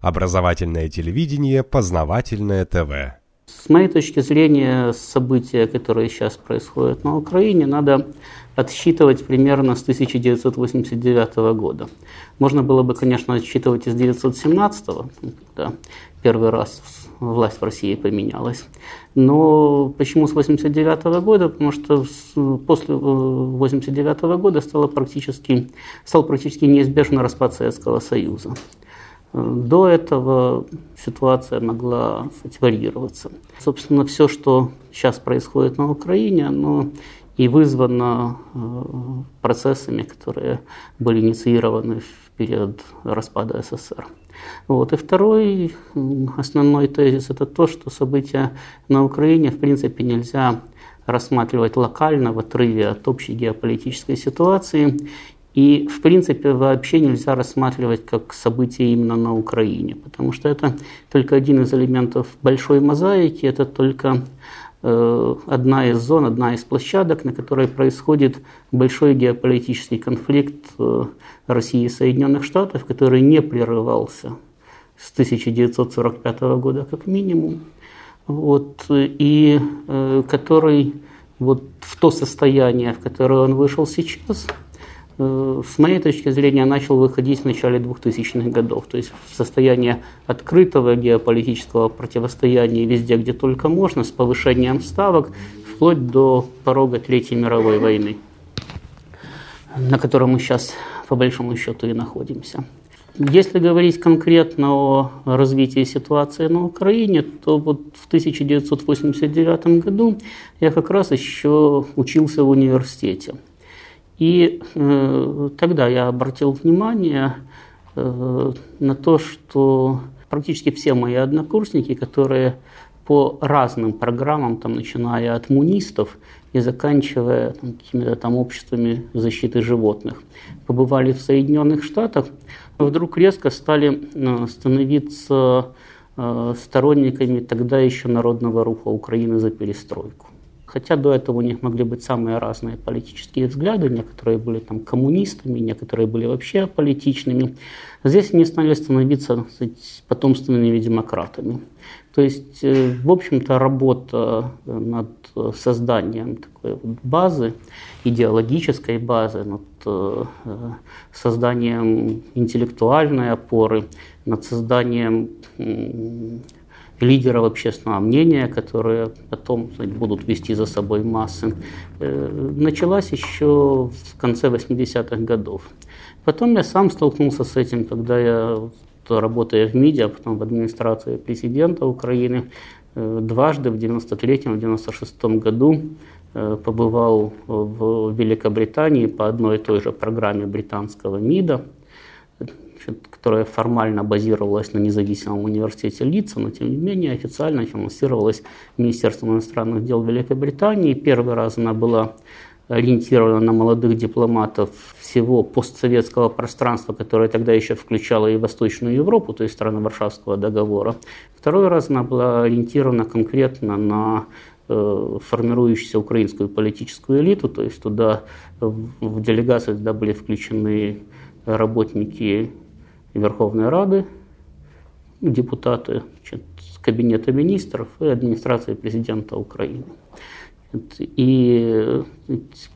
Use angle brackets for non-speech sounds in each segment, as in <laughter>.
Образовательное телевидение, познавательное ТВ. С моей точки зрения, события, которые сейчас происходят на Украине, надо отсчитывать примерно с 1989 года. Можно было бы, конечно, отсчитывать из 1917, когда первый раз власть в России поменялась. Но почему с 1989 года? Потому что после 1989 э, года стало практически, стал практически неизбежен распад Советского Союза. До этого ситуация могла варьироваться. Собственно, все, что сейчас происходит на Украине, оно и вызвано э, процессами, которые были инициированы в период распада СССР. Вот. И второй основной тезис – это то, что события на Украине в принципе нельзя рассматривать локально в отрыве от общей геополитической ситуации и, в принципе, вообще нельзя рассматривать как событие именно на Украине, потому что это только один из элементов большой мозаики, это только э, одна из зон, одна из площадок, на которой происходит большой геополитический конфликт э, России и Соединенных Штатов, который не прерывался с 1945 года как минимум, вот, и э, который вот в то состояние, в которое он вышел сейчас – с моей точки зрения, начал выходить в начале 2000-х годов, то есть в состояние открытого геополитического противостояния везде, где только можно, с повышением ставок, вплоть до порога Третьей мировой войны, на котором мы сейчас, по большому счету, и находимся. Если говорить конкретно о развитии ситуации на Украине, то вот в 1989 году я как раз еще учился в университете – и э, тогда я обратил внимание э, на то, что практически все мои однокурсники, которые по разным программам, там, начиная от мунистов и заканчивая там, какими-то там обществами защиты животных, побывали в Соединенных Штатах, вдруг резко стали э, становиться э, сторонниками тогда еще народного руха Украины за перестройку. Хотя до этого у них могли быть самые разные политические взгляды, некоторые были там коммунистами, некоторые были вообще политичными. Здесь они стали становиться сказать, потомственными демократами. То есть, э, в общем-то, работа над созданием такой вот базы, идеологической базы, над э, созданием интеллектуальной опоры, над созданием лидеров общественного мнения, которые потом сказать, будут вести за собой массы, э, началась еще в конце 80-х годов. Потом я сам столкнулся с этим, когда я, работая в МИДе, а потом в администрации президента Украины, э, дважды в 93-м, в 96-м году э, побывал в Великобритании по одной и той же программе британского МИДа – которая формально базировалась на независимом университете Лица, но тем не менее официально финансировалась Министерством иностранных дел Великобритании. Первый раз она была ориентирована на молодых дипломатов всего постсоветского пространства, которое тогда еще включало и Восточную Европу, то есть страны Варшавского договора. Второй раз она была ориентирована конкретно на э, формирующуюся украинскую политическую элиту, то есть туда в делегации туда были включены работники Верховной Рады, депутаты значит, Кабинета министров и администрации президента Украины. И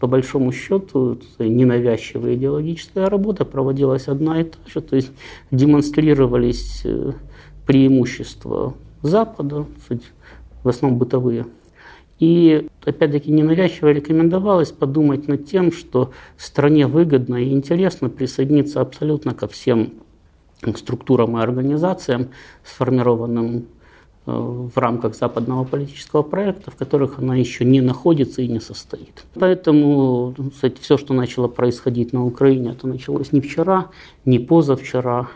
по большому счету ненавязчивая идеологическая работа проводилась одна и та же, то есть демонстрировались э, преимущества Запада, в основном бытовые. И опять-таки ненавязчиво рекомендовалось подумать над тем, что стране выгодно и интересно присоединиться абсолютно ко всем структурам и организациям, сформированным э, в рамках западного политического проекта, в которых она еще не находится и не состоит. Поэтому кстати, все, что начало происходить на Украине, это началось не вчера, не позавчера,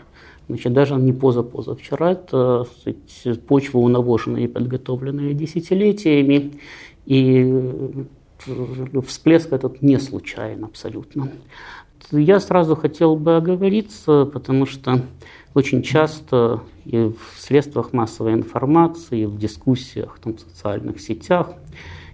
значит, даже не позапозавчера. Это кстати, почва, унавоженная и подготовленная десятилетиями. И э, всплеск этот не случайен абсолютно. Я сразу хотел бы оговориться, потому что очень часто и в средствах массовой информации, и в дискуссиях, там, в социальных сетях,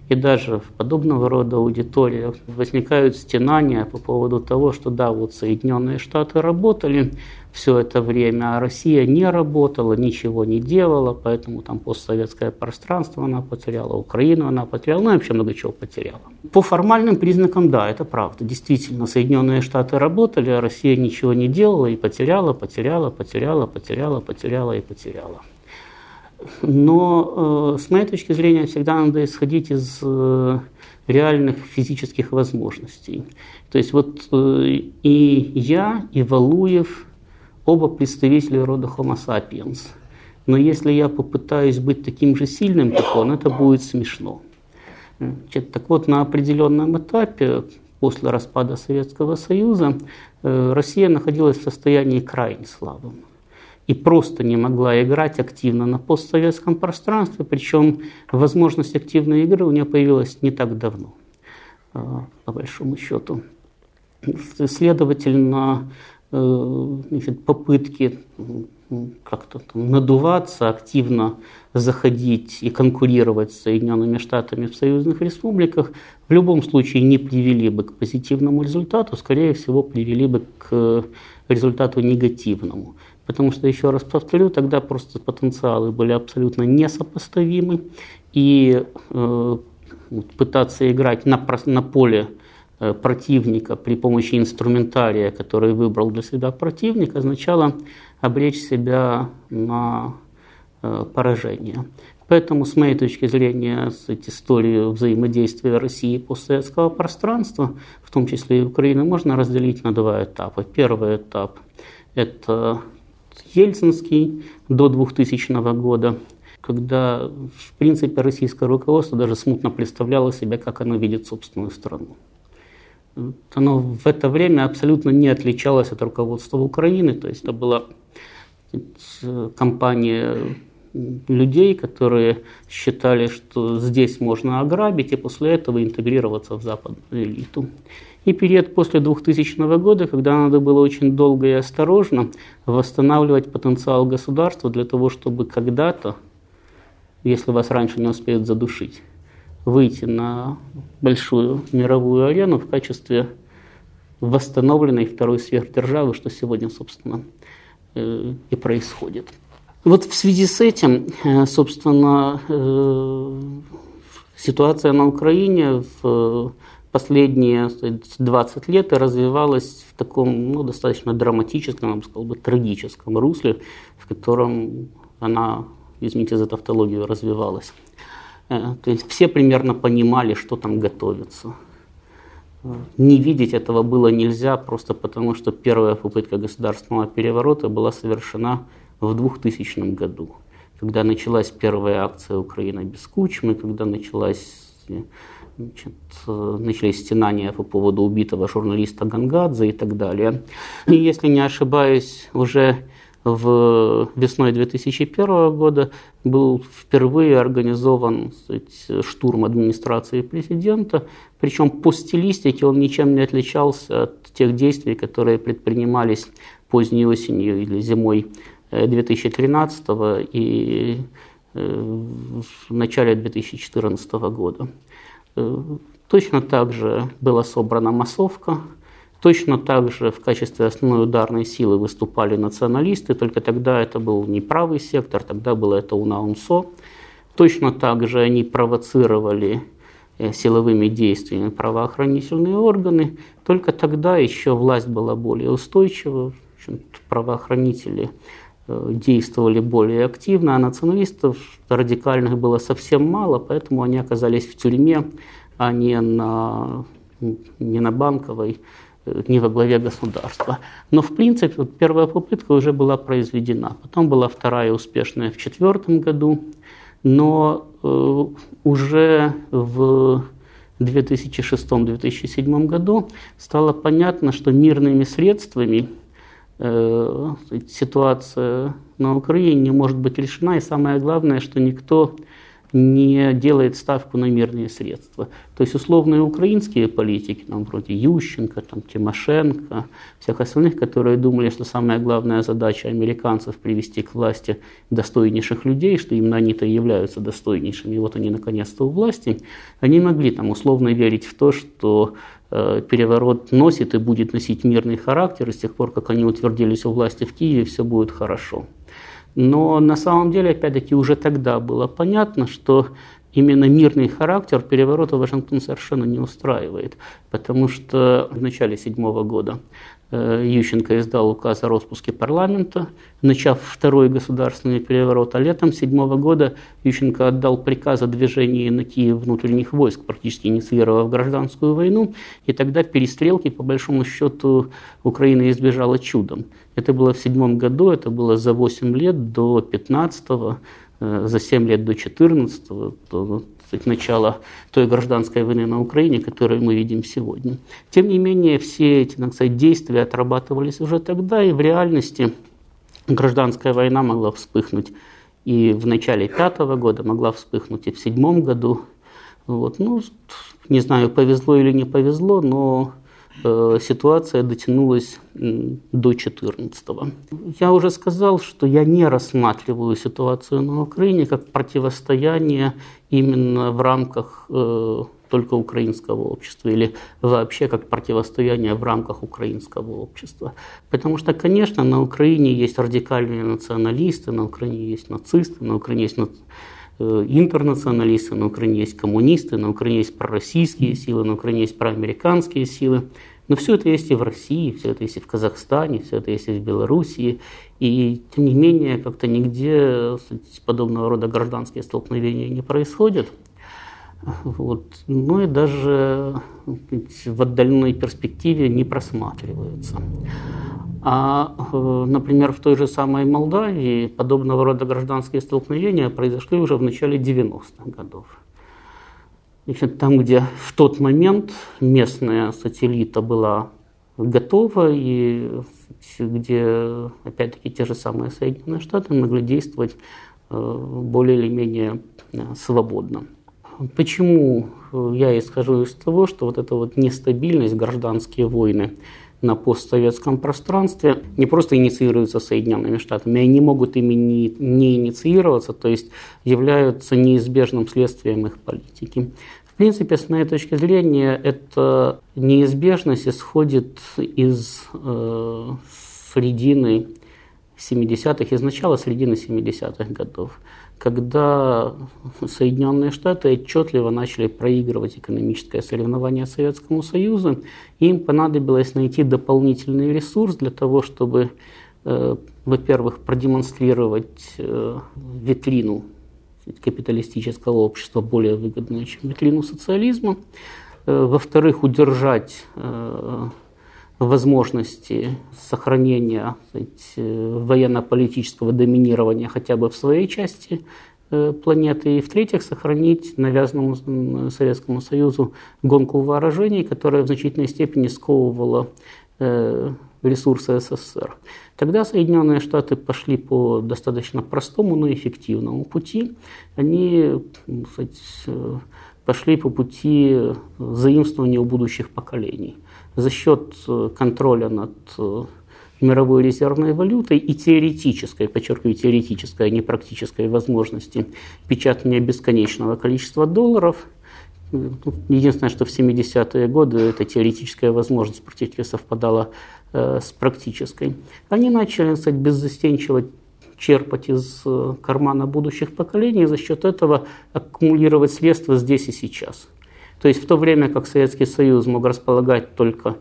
И даже в подобного рода аудиториях возникают стенания по поводу того, что да, вот Соединенные Штаты работали все это время, а Россия не работала, ничего не делала, поэтому там постсоветское пространство она потеряла, Украину она потеряла, ну и вообще много чего потеряла. По формальным признакам, да, это правда. Действительно, Соединенные Штаты работали, а Россия ничего не делала и потеряла, потеряла, потеряла, потеряла, потеряла и потеряла. Но э, с моей точки зрения всегда надо исходить из э, реальных физических возможностей. То есть вот э, и я, и Валуев, оба представители рода Homo sapiens. Но если я попытаюсь быть таким же сильным, как он, это будет смешно. Значит, так вот, на определенном этапе после распада Советского Союза Россия находилась в состоянии крайне слабым и просто не могла играть активно на постсоветском пространстве, причем возможность активной игры у нее появилась не так давно, э, по большому счету. Следовательно, э, значит, попытки как-то там надуваться, активно заходить и конкурировать с Соединенными Штатами в союзных республиках в любом случае не привели бы к позитивному результату, скорее всего привели бы к результату негативному. Потому что, еще раз повторю, тогда просто потенциалы были абсолютно несопоставимы. И э, пытаться играть на, на поле э, противника при помощи инструментария, который выбрал для себя противник, означало обречь себя на э, поражение. Поэтому, с моей точки зрения, с историю взаимодействия России и постсоветского пространства, в том числе и Украины, можно разделить на два этапа. Первый этап – это Ельцинский до 2000 года, когда, в принципе, российское руководство даже смутно представляло себе, как оно видит собственную страну. Оно в это время абсолютно не отличалось от руководства Украины, то есть это была компания людей, которые считали, что здесь можно ограбить и после этого интегрироваться в западную элиту. И период после 2000 года, когда надо было очень долго и осторожно восстанавливать потенциал государства для того, чтобы когда-то, если вас раньше не успеют задушить, выйти на большую мировую арену в качестве восстановленной второй сверхдержавы, что сегодня, собственно, э, и происходит. Вот в связи с этим, э, собственно, э, ситуация на Украине в последние 20 лет развивалась в таком ну, достаточно драматическом, я бы сказал, бы, трагическом русле, в котором она, извините за тавтологию, развивалась. Э, то есть все примерно понимали, что там готовится. Не видеть этого было нельзя, просто потому что первая попытка государственного переворота была совершена в 2000 году, когда началась первая акция «Украина без Кучмы», когда началась Значит, начались стенания по поводу убитого журналиста Гангадзе и так далее. И если не ошибаюсь, уже в весной 2001 года был впервые организован сказать, штурм администрации президента, причем по стилистике он ничем не отличался от тех действий, которые предпринимались поздней осенью или зимой 2013 э, и э, в начале 2014 года. Э, точно так же была собрана массовка, точно так же в качестве основной ударной силы выступали националисты, только тогда это был не правый сектор, тогда было это УНАУНСО. Точно так же они провоцировали силовыми действиями правоохранительные органы, только тогда еще власть была более устойчива, правоохранители действовали более активно, а националистов радикальных было совсем мало, поэтому они оказались в тюрьме, а не на, не на банковой, э, не во главе государства. Но, в принципе, первая попытка уже была произведена. Потом была вторая успешная в четвертом году. Но э, уже в 2006-2007 году стало понятно, что мирными средствами э, ситуация на Украине не может быть решена. И самое главное, что никто не делает ставку на мирные средства. То есть условные украинские политики, там, вроде Ющенко, там, Тимошенко, всех остальных, которые думали, что самая главная задача американцев привести к власти достойнейших людей, что именно они-то являются достойнейшими, и вот они наконец-то у власти, они могли там условно верить в то, что э, переворот носит и будет носить мирный характер, и с тех пор, как они утвердились у власти в Киеве, все будет хорошо. Но на самом деле, опять-таки, уже тогда было понятно, что именно мирный характер переворота Вашингтон совершенно не устраивает, потому что в начале седьмого года э, Ющенко издал указ о распуске парламента, начав второй государственный переворот, а летом седьмого года Ющенко отдал приказ о движении на Киев внутренних войск, практически инициировав гражданскую войну, и тогда перестрелки, по большому счету, Украина избежала чудом. Это было в седьмом году, это было за 8 лет до 15 э, за 7 лет до 14 до начала той гражданской войны на Украине, которую мы видим сегодня. Тем не менее, все эти так сказать, действия отрабатывались уже тогда, и в реальности гражданская война могла вспыхнуть и в начале пятого года, могла вспыхнуть и в седьмом году. Вот. Ну, не знаю, повезло или не повезло, но ситуация дотянулась до 2014 -го. Я уже сказал, что я не рассматриваю ситуацию на Украине как противостояние именно в рамках э, только украинского общества или вообще как противостояние в рамках украинского общества. Потому что, конечно, на Украине есть радикальные националисты, на Украине есть нацисты, на Украине есть э, интернационалисты, на Украине есть коммунисты, на Украине есть пророссийские силы, на Украине есть проамериканские силы. Но все это есть и в России, все это есть и в Казахстане, все это есть и в Белоруссии. И тем не менее, как-то нигде подобного рода гражданские столкновения не происходят. Вот. Ну и даже в отдаленной перспективе не просматриваются. А, э, например, в той же самой Молдавии подобного рода гражданские столкновения произошли уже в начале 90-х годов. Значит, там, где в тот момент местная сателлита была готова, и где, опять-таки, те же самые Соединенные Штаты могли действовать э, более или менее э, свободно. Почему я исхожу из того, что вот эта вот нестабильность, гражданские войны на постсоветском пространстве не просто инициируются Соединенными Штатами, они могут ими не, не инициироваться, то есть являются неизбежным следствием их политики. В принципе, с моей точки зрения, эта неизбежность исходит из э, середины 70-х, из начала середины 70-х годов, когда Соединенные Штаты отчетливо начали проигрывать экономическое соревнование Советскому Союзу, им понадобилось найти дополнительный ресурс для того, чтобы, э, во-первых, продемонстрировать э, витрину капиталистического общества более выгодную, чем витрину социализма. Э, во-вторых, удержать возможности сохранения э, военно-политического доминирования хотя бы в своей части планеты. И в-третьих, сохранить навязанному Советскому Союзу гонку вооружений, которая в значительной степени сковывала ресурсы СССР. Тогда Соединенные Штаты пошли по достаточно простому, но эффективному пути. Они кстати, пошли по пути заимствования у будущих поколений. За счет контроля над мировой резервной валютой и теоретической, подчеркиваю, теоретической, а не практической возможности печатания бесконечного количества долларов. Единственное, что в 70-е годы эта теоретическая возможность практически совпадала Э, с практической. Они начали, кстати, беззастенчиво черпать из э, кармана будущих поколений и за счет этого аккумулировать средства здесь и сейчас. То есть в то время как Советский Союз мог располагать только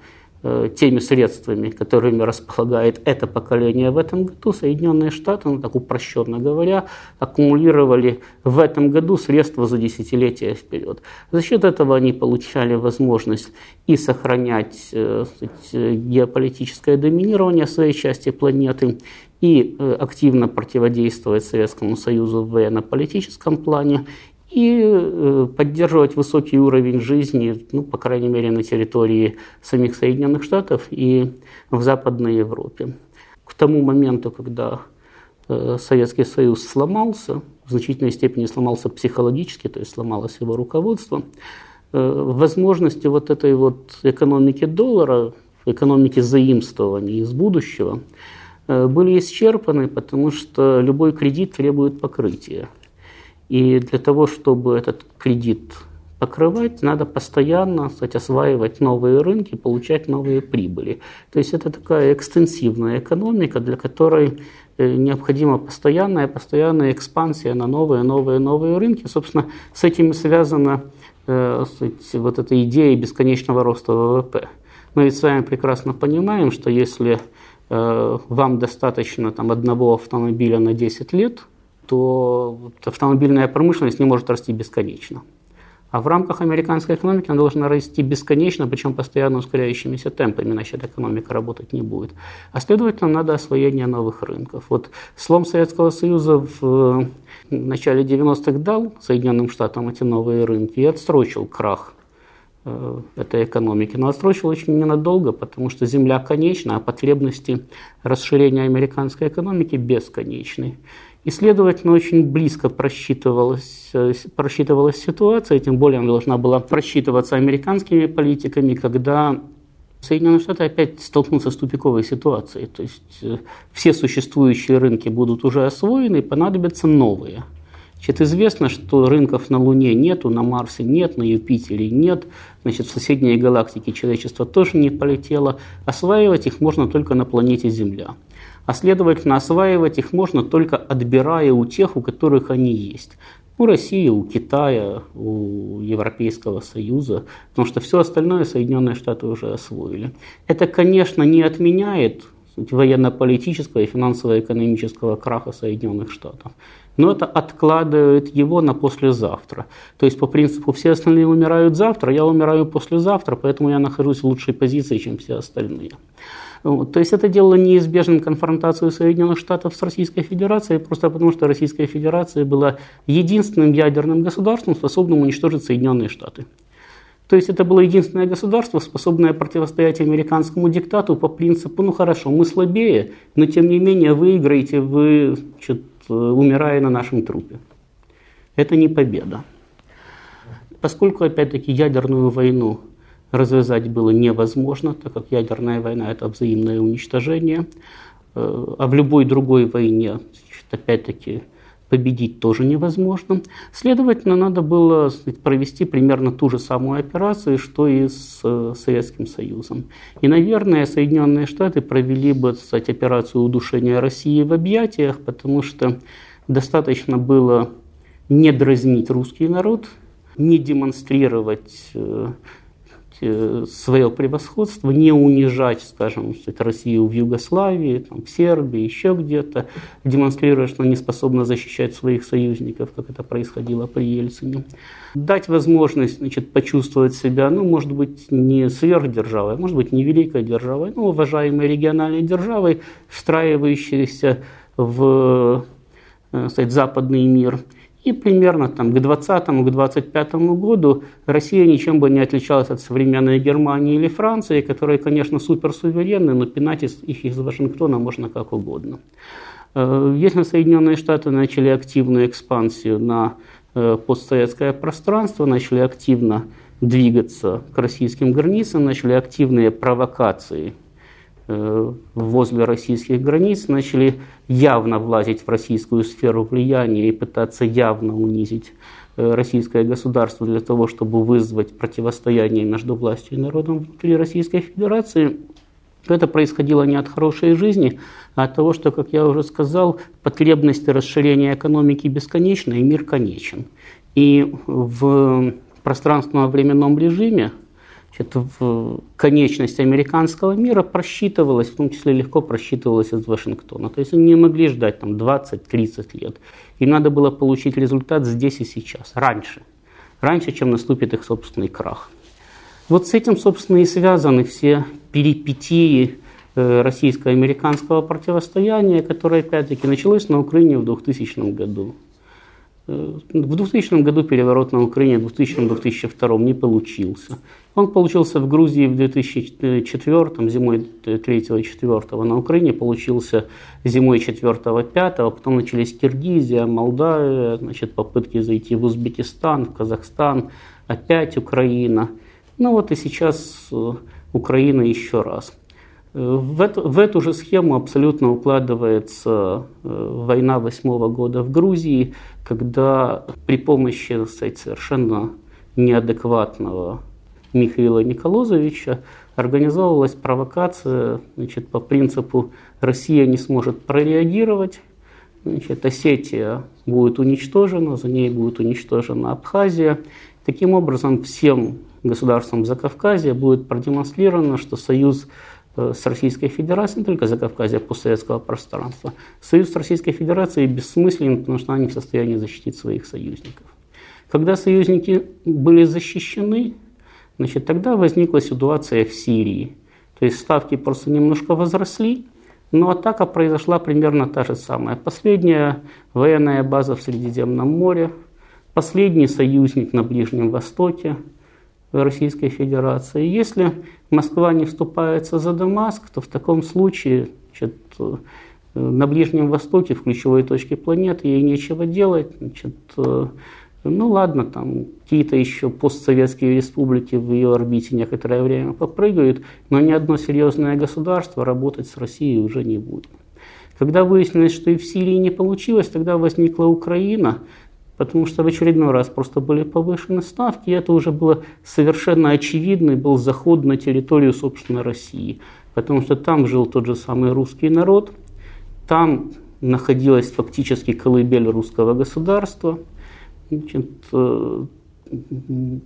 Э, теми средствами, которыми располагает это поколение в этом году, Соединенные Штаты, ну так упрощенно говоря, аккумулировали в этом году средства за десятилетия вперед. За счет этого они получали возможность и сохранять э, сказать, геополитическое доминирование своей части планеты, и э, активно противодействовать Советскому Союзу в военно-политическом плане, и э, поддерживать высокий уровень жизни, ну, по крайней мере, на территории самих Соединенных Штатов и в Западной Европе. К тому моменту, когда э, Советский Союз сломался, в значительной степени сломался психологически, то есть сломалось его руководство, возможности вот этой вот экономики доллара, экономики заимствований из будущего были исчерпаны, потому что любой кредит требует покрытия. И для того, чтобы этот кредит покрывать, надо постоянно кстати, осваивать новые рынки, получать новые прибыли. То есть это такая экстенсивная экономика, для которой э, необходима постоянная, постоянная экспансия на новые, новые, новые рынки. Собственно, с этим связана э, сказать, вот эта идея бесконечного роста ВВП. Мы ведь с вами прекрасно понимаем, что если э, вам достаточно там, одного автомобиля на 10 лет, то автомобильная промышленность не может расти бесконечно. А в рамках американской экономики она должна расти бесконечно, причем постоянно ускоряющимися темпами, иначе эта экономика работать не будет. А следовательно, надо освоение новых рынков. Вот слом Советского Союза в начале 90-х дал Соединенным Штатам эти новые рынки и отсрочил крах э, этой экономики. Но отсрочил очень ненадолго, потому что Земля конечна, а потребности расширения американской экономики бесконечны. И, следовательно, очень близко просчитывалась, э, просчитывалась ситуация, тем более она должна была просчитываться американскими политиками, когда Соединенные Штаты опять столкнутся с тупиковой ситуацией. То есть э, все существующие рынки будут уже освоены, понадобятся новые. Значит, известно, что рынков на Луне нету, на Марсе нет, на Юпитере нет, значит, в соседние галактики человечество тоже не полетело. Осваивать их можно только на планете Земля а следовательно осваивать их можно только отбирая у тех, у которых они есть. У России, у Китая, у Европейского Союза, потому что все остальное Соединенные Штаты уже освоили. Это, конечно, не отменяет военно-политического и финансово-экономического краха Соединенных Штатов. Но это откладывает его на послезавтра. То есть по принципу все остальные умирают завтра, я умираю послезавтра, поэтому я нахожусь в лучшей позиции, чем все остальные. Вот. То есть это делало неизбежным конфронтацию Соединенных Штатов с Российской Федерацией, просто потому что Российская Федерация была единственным ядерным государством, способным уничтожить Соединенные Штаты. То есть это было единственное государство, способное противостоять американскому диктату по принципу, ну хорошо, мы слабее, но тем не менее выиграете вы, значит, умирая на нашем трупе. Это не победа. Поскольку, опять-таки, ядерную войну развязать было невозможно, так как ядерная война – это взаимное уничтожение. Э, а в любой другой войне, опять-таки, победить тоже невозможно. Следовательно, надо было провести примерно ту же самую операцию, что и с э, Советским Союзом. И, наверное, Соединенные Штаты провели бы сказать, операцию удушения России в объятиях, потому что достаточно было не дразнить русский народ, не демонстрировать Э, свое превосходство, не унижать, скажем, Россию в Югославии, там, в Сербии, еще где-то, демонстрируя, что не способна защищать своих союзников, как это происходило при Ельцине. Дать возможность значит, почувствовать себя, ну, может быть, не сверхдержавой, может быть, не великой державой, но уважаемой региональной державой, встраивающейся в э, сказать, западный мир – и примерно там, к 20-25 году Россия ничем бы не отличалась от современной Германии или Франции, которые, конечно, суперсуверенны, но пинать их из Вашингтона можно как угодно. Э, если Соединенные Штаты начали активную экспансию на э, постсоветское пространство, начали активно двигаться к российским границам, начали активные провокации возле российских границ, начали явно влазить в российскую сферу влияния и пытаться явно унизить э, российское государство для того, чтобы вызвать противостояние между властью и народом внутри Российской Федерации, это происходило не от хорошей жизни, а от того, что, как я уже сказал, потребности расширения экономики бесконечны, и мир конечен. И в пространственно-временном режиме это в конечность американского мира просчитывалась, в том числе легко просчитывалась из Вашингтона. То есть они не могли ждать там 20-30 лет. Им надо было получить результат здесь и сейчас, раньше. Раньше, чем наступит их собственный крах. Вот с этим, собственно, и связаны все перипетии э, российско-американского противостояния, которое, опять-таки, началось на Украине в 2000 году. В 2000 году переворот на Украине, в 2000-2002 не получился. Он получился в Грузии в 2004, зимой 3-4, на Украине получился зимой 4-5, потом начались Киргизия, Молдавия, значит, попытки зайти в Узбекистан, в Казахстан, опять Украина. Ну вот и сейчас э, Украина еще раз. В эту, в эту же схему абсолютно укладывается э, война восьмого года в Грузии, когда при помощи сказать, совершенно неадекватного Михаила Николозовича организовывалась провокация значит, по принципу «Россия не сможет прореагировать», значит, Осетия будет уничтожена, за ней будет уничтожена Абхазия. Таким образом, всем государствам Закавказья будет продемонстрировано, что союз Э, с Российской Федерацией, не только Закавказья, постсоветского пространства. Союз с Российской Федерацией бессмыслен, потому что они в состоянии защитить своих союзников. Когда союзники были защищены, значит, тогда возникла ситуация в Сирии. То есть ставки просто немножко возросли, но атака произошла примерно та же самая. Последняя военная база в Средиземном море, последний союзник на Ближнем Востоке – Российской Федерации. Если Москва не вступается за Дамаск, то в таком случае значит, на Ближнем Востоке, в ключевой точке планеты, ей нечего делать. Значит, ну ладно, там какие-то еще постсоветские республики в ее орбите некоторое время попрыгают, но ни одно серьезное государство работать с Россией уже не будет. Когда выяснилось, что и в Сирии не получилось, тогда возникла Украина – потому что в очередной раз просто были повышены ставки, и это уже было совершенно очевидный был заход на территорию, собственно, России, потому что там жил тот же самый русский народ, там находилась фактически колыбель русского государства, Значит,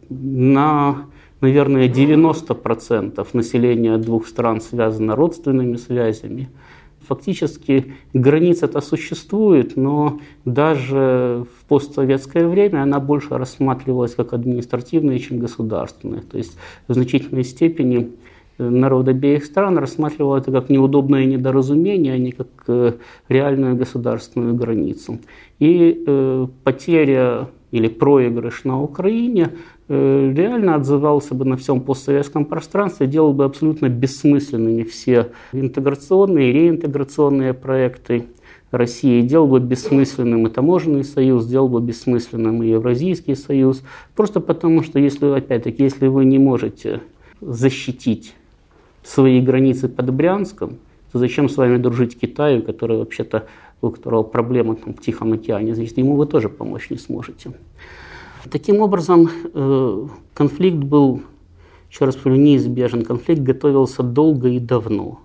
на, наверное, 90% населения двух стран связано родственными связями – фактически граница-то существует, но даже в постсоветское время она больше рассматривалась как административная, чем государственная. То есть в значительной степени э, народ обеих стран рассматривал это как неудобное недоразумение, а не как э, реальную государственную границу. И э, потеря или проигрыш на Украине Э, реально отзывался бы на всем постсоветском пространстве, делал бы абсолютно бессмысленными все интеграционные и реинтеграционные проекты России, делал бы бессмысленным и таможенный союз, сделал бы бессмысленным и Евразийский союз, просто потому что, если, опять-таки, если вы не можете защитить свои границы под Брянском, то зачем с вами дружить Китаю, который вообще-то, у которого проблемы там, в Тихом океане, значит, ему вы тоже помочь не сможете. Таким образом, э, конфликт был, еще раз повторю, неизбежен. Конфликт готовился долго и давно.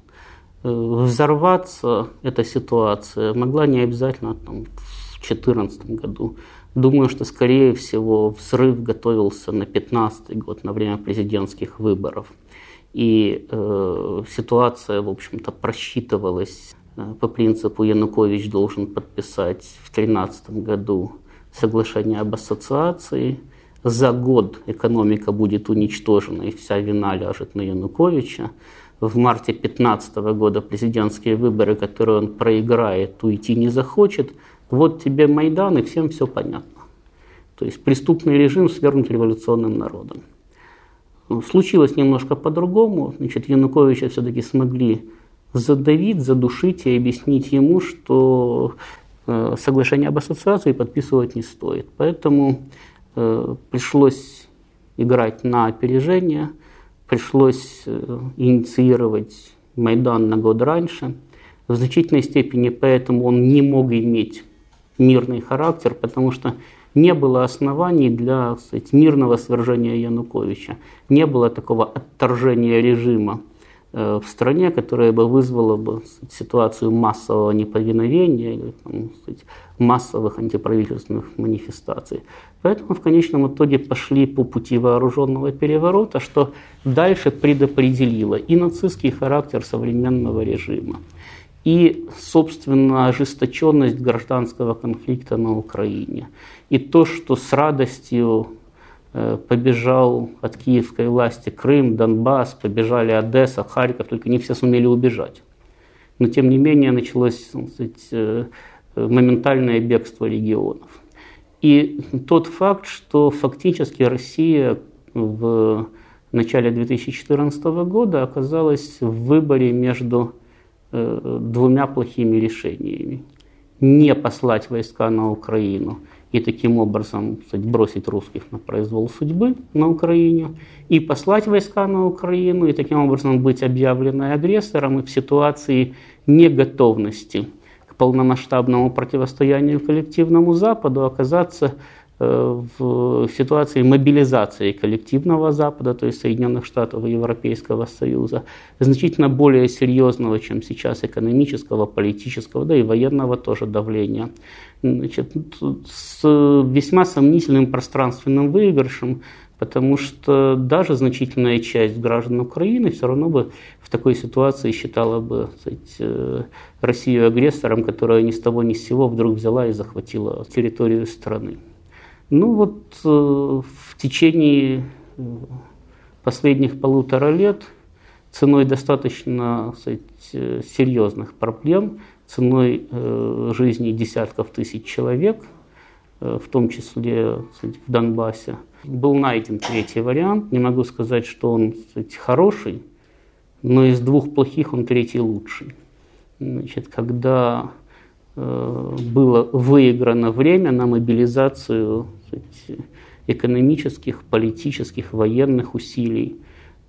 Э, взорваться эта ситуация могла не обязательно там, в 2014 году. Думаю, что, скорее всего, взрыв готовился на 2015 год, на время президентских выборов. И э, ситуация, в общем-то, просчитывалась по принципу Янукович должен подписать в 2013 году соглашение об ассоциации. За год экономика будет уничтожена, и вся вина ляжет на Януковича. В марте 2015 года президентские выборы, которые он проиграет, уйти не захочет. Вот тебе Майдан, и всем все понятно. То есть преступный режим свергнут революционным народом. Случилось немножко по-другому. Значит, Януковича все-таки смогли задавить, задушить и объяснить ему, что Э, соглашение об ассоциации подписывать не стоит. Поэтому э, пришлось играть на опережение, пришлось э, инициировать Майдан на год раньше. В значительной степени поэтому он не мог иметь мирный характер, потому что не было оснований для сказать, мирного свержения Януковича. Не было такого отторжения режима в стране, которая бы вызвала бы ситуацию массового неповиновения или там, массовых антиправительственных манифестаций. Поэтому в конечном итоге пошли по пути вооруженного переворота, что дальше предопределило и нацистский характер современного режима, и, собственно, ожесточенность гражданского конфликта на Украине, и то, что с радостью Э, побежал от киевской власти Крым, Донбасс, побежали Одесса, Харьков, только не все сумели убежать. Но тем не менее началось сказать, э, моментальное бегство регионов. И тот факт, что фактически Россия в начале 2014 года оказалась в выборе между э, двумя плохими решениями. Не послать войска на Украину и таким образом кстати, бросить русских на произвол судьбы на Украине, и послать войска на Украину, и таким образом быть объявленной агрессором и в ситуации неготовности к полномасштабному противостоянию коллективному Западу оказаться в ситуации мобилизации коллективного Запада, то есть Соединенных Штатов и Европейского Союза, значительно более серьезного, чем сейчас экономического, политического, да и военного тоже давления. Значит, с весьма сомнительным пространственным выигрышем, потому что даже значительная часть граждан Украины все равно бы в такой ситуации считала бы сказать, э, Россию агрессором, которая ни с того ни с сего вдруг взяла и захватила территорию страны. Ну вот э, в течение э, последних полутора лет ценой достаточно сказать, э, серьезных проблем, ценой жизни десятков тысяч человек, в том числе сказать, в Донбассе, был найден третий вариант. Не могу сказать, что он сказать, хороший, но из двух плохих он третий лучший. Значит, когда было выиграно время на мобилизацию сказать, экономических, политических, военных усилий.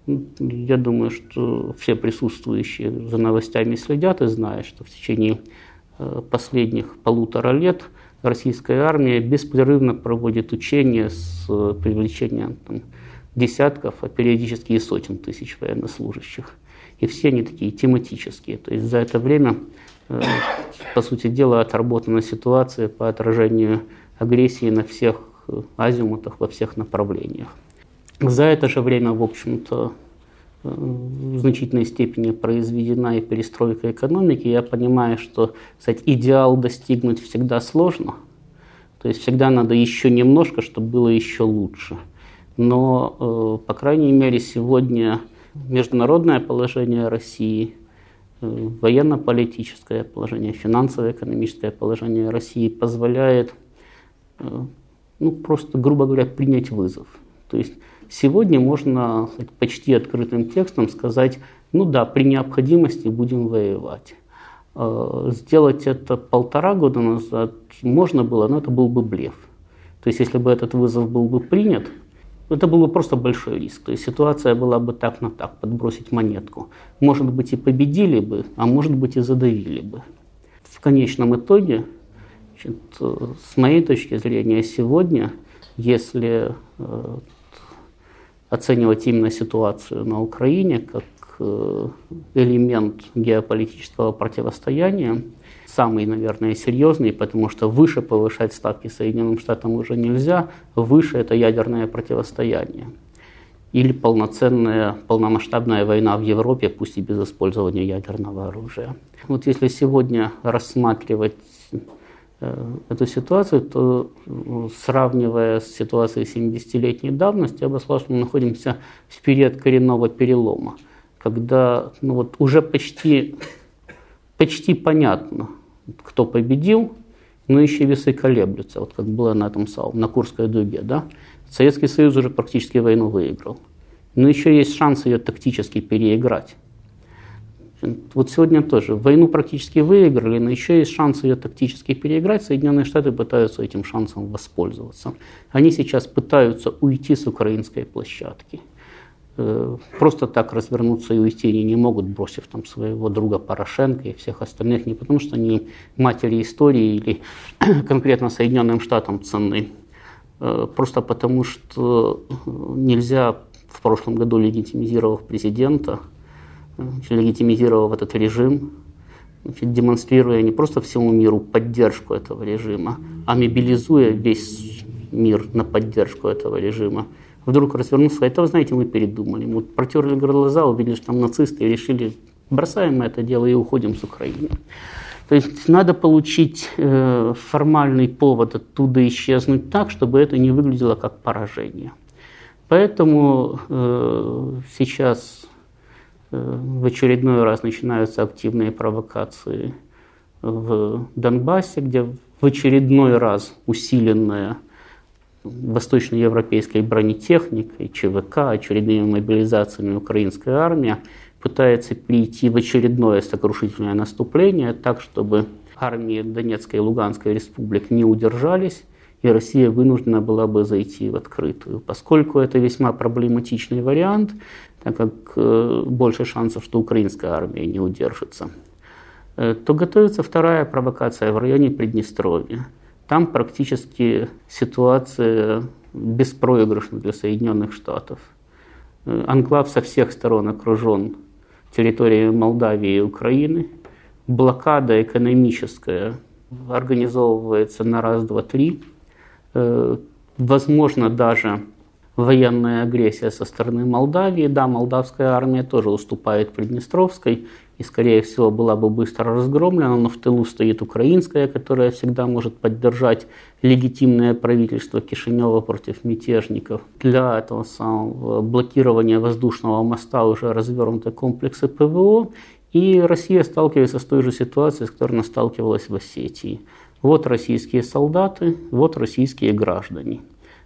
Ну, я думаю, что все присутствующие за новостями следят и знают, что в течение э, последних полутора лет российская армия беспрерывно проводит учения с э, привлечением там, десятков, а периодически и сотен тысяч военнослужащих. И все они такие тематические. То есть за это время, э, по сути дела, отработана ситуация по отражению агрессии на всех азимутах во всех направлениях. За это же время, в общем-то, э, в значительной степени произведена и перестройка экономики. Я понимаю, что кстати, идеал достигнуть всегда сложно. То есть всегда надо еще немножко, чтобы было еще лучше. Но, э, по крайней мере, сегодня международное положение России, э, военно-политическое положение, финансово-экономическое положение России позволяет ну, просто, грубо говоря, принять вызов. То есть сегодня можно почти открытым текстом сказать, ну да, при необходимости будем воевать. А, сделать это полтора года назад можно было, но это был бы блеф. То есть если бы этот вызов был бы принят, это был бы просто большой риск. То есть ситуация была бы так на так, подбросить монетку. Может быть и победили бы, а может быть и задавили бы. В конечном итоге Значит, с моей точки зрения, сегодня, если э, оценивать именно ситуацию на Украине как э, элемент геополитического противостояния, самый, наверное, серьезный, потому что выше повышать ставки Соединенным Штатам уже нельзя, выше это ядерное противостояние. Или полноценная, полномасштабная война в Европе, пусть и без использования ядерного оружия. Вот если сегодня рассматривать Э, эту ситуацию, то сравнивая с ситуацией 70-летней давности, я бы сказал, что мы находимся в период коренного перелома, когда ну, вот, уже почти, почти понятно, кто победил, но еще весы колеблются, вот как было на этом самом, на Курской дуге. Да? Советский Союз уже практически войну выиграл. Но еще есть шанс ее тактически переиграть. Вот сегодня тоже. Войну практически выиграли, но еще есть шанс ее тактически переиграть. Соединенные Штаты пытаются этим шансом воспользоваться. Они сейчас пытаются уйти с украинской площадки. Э, просто так развернуться и уйти они не могут, бросив там своего друга Порошенко и всех остальных, не потому что они матери истории или <clears throat> конкретно Соединенным Штатам ценны, э, просто потому что нельзя в прошлом году легитимизировав президента – легитимизировав этот режим, значит, демонстрируя не просто всему миру поддержку этого режима, а мобилизуя весь мир на поддержку этого режима, вдруг развернулся, это, вы знаете, мы передумали. Мы протерли глаза, увидели, что там нацисты, и решили, бросаем это дело и уходим с Украины. То есть надо получить э, формальный повод оттуда исчезнуть так, чтобы это не выглядело как поражение. Поэтому э, сейчас в очередной раз начинаются активные провокации в Донбассе, где в очередной раз усиленная восточноевропейской бронетехникой, ЧВК, очередными мобилизациями украинской армии пытается перейти в очередное сокрушительное наступление так, чтобы армии Донецкой и Луганской республик не удержались, и Россия вынуждена была бы зайти в открытую. Поскольку это весьма проблематичный вариант, так как э, больше шансов, что украинская армия не удержится, э, то готовится вторая провокация в районе Приднестровья. Там практически ситуация беспроигрышна для Соединенных Штатов. Э, анклав со всех сторон окружен территорией Молдавии и Украины. Блокада экономическая организовывается на раз, два, три. Возможно, даже военная агрессия со стороны Молдавии. Да, молдавская армия тоже уступает Приднестровской и, скорее всего, была бы быстро разгромлена, но в тылу стоит украинская, которая всегда может поддержать легитимное правительство Кишинева против мятежников. Для этого самого блокирования воздушного моста уже развернуты комплексы ПВО, и Россия сталкивается с той же ситуацией, с которой она сталкивалась в Осетии. Вот российские солдаты, вот российские граждане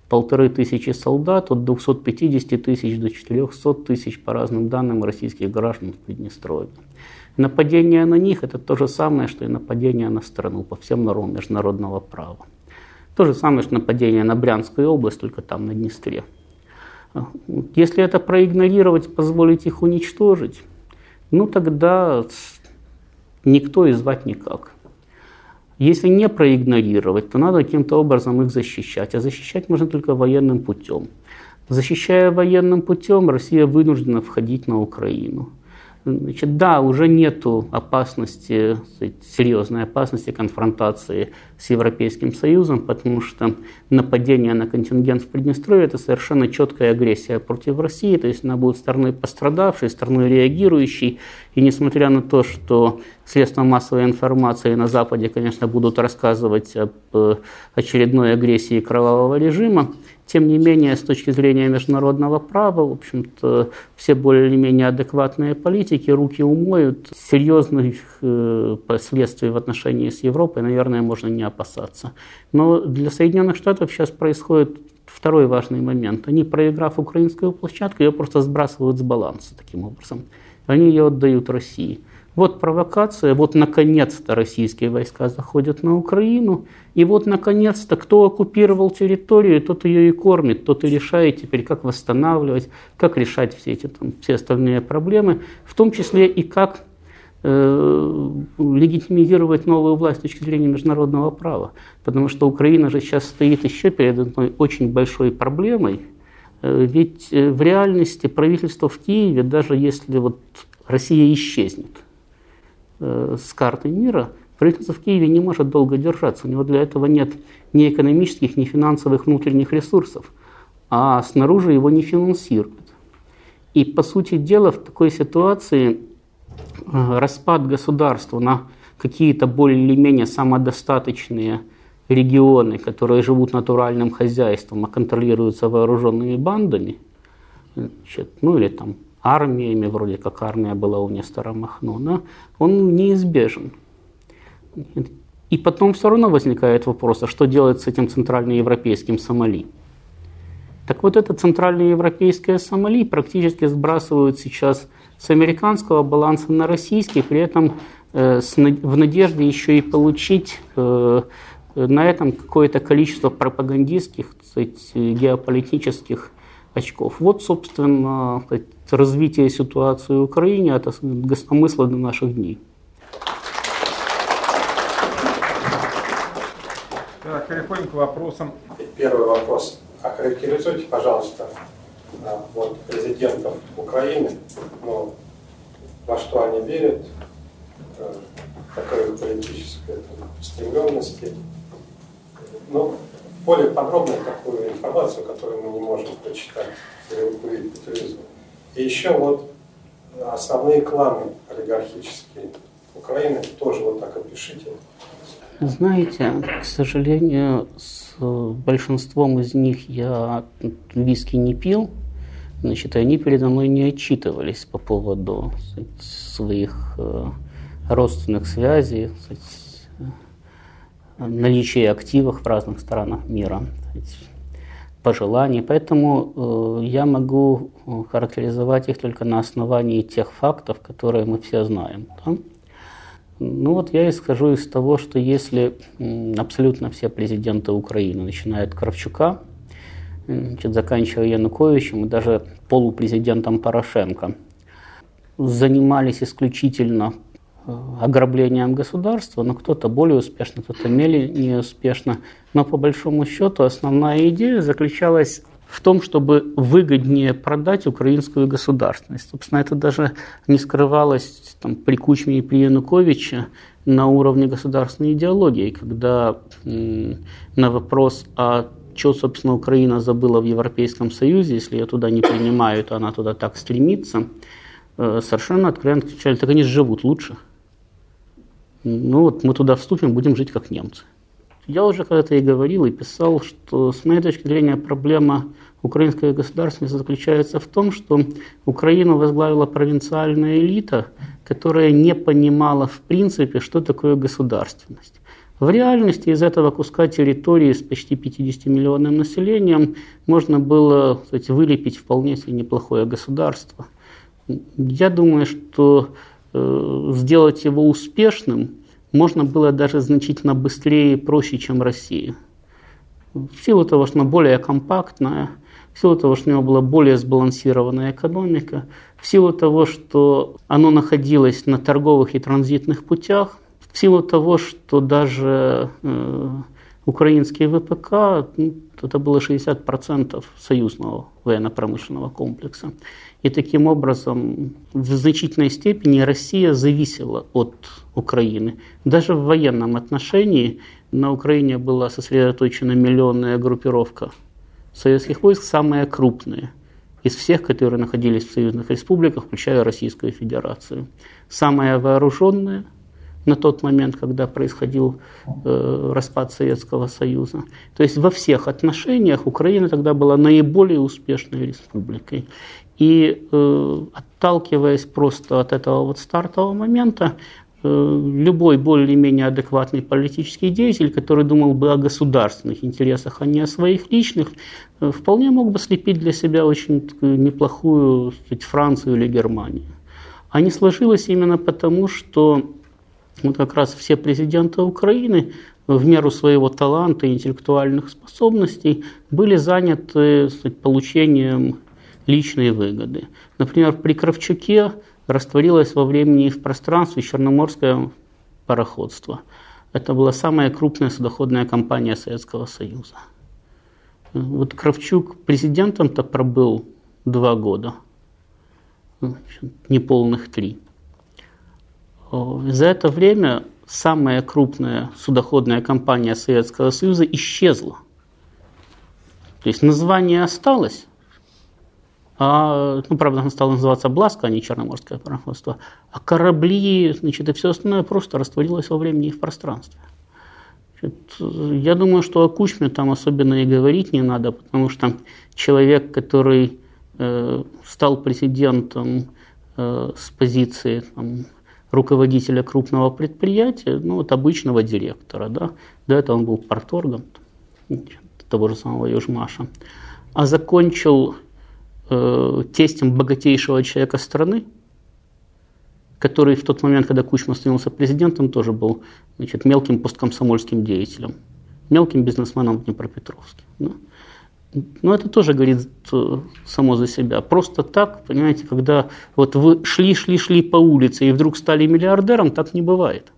полторы тысячи солдат, от 250 тысяч до 400 тысяч, по разным данным, российских граждан в Приднестровье. Нападение на них – это то же самое, что и нападение на страну по всем нормам международного права. То же самое, что нападение на Брянскую область, только там, на Днестре. Если это проигнорировать, позволить их уничтожить, ну тогда никто и звать никак. Если не проигнорировать, то надо каким-то образом их защищать. А защищать можно только военным путем. Защищая военным путем, Россия вынуждена входить на Украину. Значит, да, уже нет опасности, серьезной опасности конфронтации с Европейским Союзом, потому что нападение на контингент в Приднестровье – это совершенно четкая агрессия против России, то есть она будет стороной пострадавшей, стороной реагирующей, и несмотря на то, что средства массовой информации на Западе, конечно, будут рассказывать об э, очередной агрессии кровавого режима, тем не менее, с точки зрения международного права, в общем-то, все более-менее адекватные политики руки умоют. Серьезных э, последствий в отношении с Европой, наверное, можно не опасаться. Но для Соединенных Штатов сейчас происходит второй важный момент. Они, проиграв украинскую площадку, ее просто сбрасывают с баланса таким образом. Они ее отдают России. Вот провокация, вот наконец-то российские войска заходят на Украину, и вот наконец-то кто оккупировал территорию, тот ее и кормит, тот и решает теперь, как восстанавливать, как решать все эти там, все остальные проблемы, в том числе и как э, легитимизировать новую власть с точки зрения международного права. Потому что Украина же сейчас стоит еще перед одной очень большой проблемой, э, ведь э, в реальности правительство в Киеве, даже если вот Россия исчезнет, с карты мира, правительство в Киеве не может долго держаться. У него для этого нет ни экономических, ни финансовых внутренних ресурсов, а снаружи его не финансируют. И, по сути дела, в такой ситуации э, распад государства на какие-то более или менее самодостаточные регионы, которые живут натуральным хозяйством, а контролируются вооруженными бандами, значит, ну или там армиями, вроде как армия была у Нестора Махно, он неизбежен. И потом все равно возникает вопрос, а что делать с этим центральноевропейским Сомали? Так вот, это центральноевропейское Сомали практически сбрасывают сейчас с американского баланса на российский, при этом э, в надежде еще и получить э, на этом какое-то количество пропагандистских, сказать, геополитических очков. Вот, собственно, развитие ситуации в Украине от гостомысла до наших дней. Так, переходим к вопросам. Первый вопрос. Охарактеризуйте, пожалуйста, вот президентов Украины, ну, во что они верят, э, какой политической стремленности. Ну, более подробно такую информацию, которую мы не можем прочитать или увидеть по телевизору. И еще вот основные кланы олигархические Украины тоже вот так опишите. Знаете, к сожалению, с большинством из них я виски не пил, значит, они передо мной не отчитывались по поводу сказать, своих э, родственных связей, сказать, наличие активов в разных странах мира. пожеланий. Поэтому э, я могу э, характеризовать их только на основании тех фактов, которые мы все знаем. Ну вот я исхожу из того, что если абсолютно все президенты Украины, начиная от Кравчука, значит, заканчивая Януковичем и даже полупрезидентом Порошенко, занимались исключительно ограблением государства, но кто-то более успешно, кто-то менее успешно. Но по большому счету основная идея заключалась в том, чтобы выгоднее продать украинскую государственность. Собственно, это даже не скрывалось там, при Кучме и при Януковиче на уровне государственной идеологии, когда на вопрос, а что, собственно, Украина забыла в Европейском Союзе, если ее туда не принимают, она туда так стремится, э, совершенно откровенно кричали, так они живут лучше. Ну вот мы туда вступим, будем жить как немцы. Я уже когда-то и говорил, и писал, что с моей точки зрения проблема украинской государственности заключается в том, что Украину возглавила провинциальная элита, которая не понимала в принципе, что такое государственность. В реальности из этого куска территории с почти 50-миллионным населением можно было кстати, вылепить вполне себе неплохое государство. Я думаю, что сделать его успешным – можно было даже значительно быстрее и проще, чем Россия. В силу того, что она более компактная, в силу того, что у него была более сбалансированная экономика, в силу того, что оно находилось на торговых и транзитных путях, в силу того, что даже украинский ВПК, ну, это было 60% союзного военно-промышленного комплекса. И таким образом в значительной степени Россия зависела от Украины. Даже в военном отношении на Украине была сосредоточена миллионная группировка советских войск, самая крупная из всех, которые находились в союзных республиках, включая Российскую Федерацию. Самая вооруженная на тот момент, когда происходил э, распад Советского Союза. То есть во всех отношениях Украина тогда была наиболее успешной республикой. И э, отталкиваясь просто от этого вот стартового момента, Э, любой более-менее адекватный политический деятель, который думал бы о государственных интересах, а не о своих личных, э, вполне мог бы слепить для себя очень неплохую сказать, Францию или Германию. А не сложилось именно потому, что вот как раз все президенты Украины в меру своего таланта и интеллектуальных способностей были заняты сказать, получением личной выгоды. Например, при Кравчуке растворилось во времени и в пространстве Черноморское пароходство. Это была самая крупная судоходная компания Советского Союза. Вот Кравчук президентом-то пробыл два года, неполных три. За это время самая крупная судоходная компания Советского Союза исчезла. То есть название осталось, а, ну, правда, она стала называться Бласка, а не Черноморское пароходство, а корабли, значит, и все остальное просто растворилось во времени и в пространстве. Значит, я думаю, что о Кучме там особенно и говорить не надо, потому что человек, который э, стал президентом э, с позиции там, руководителя крупного предприятия, ну, вот обычного директора, да, до этого он был порторгом того же самого Южмаша, а закончил э, тестем богатейшего человека страны, который в тот момент, когда Кучма становился президентом, тоже был значит, мелким посткомсомольским деятелем, мелким бизнесменом в Днепропетровске. Да. Но это тоже говорит э, само за себя. Просто так, понимаете, когда вот вы шли, шли, шли по улице и вдруг стали миллиардером, так не бывает.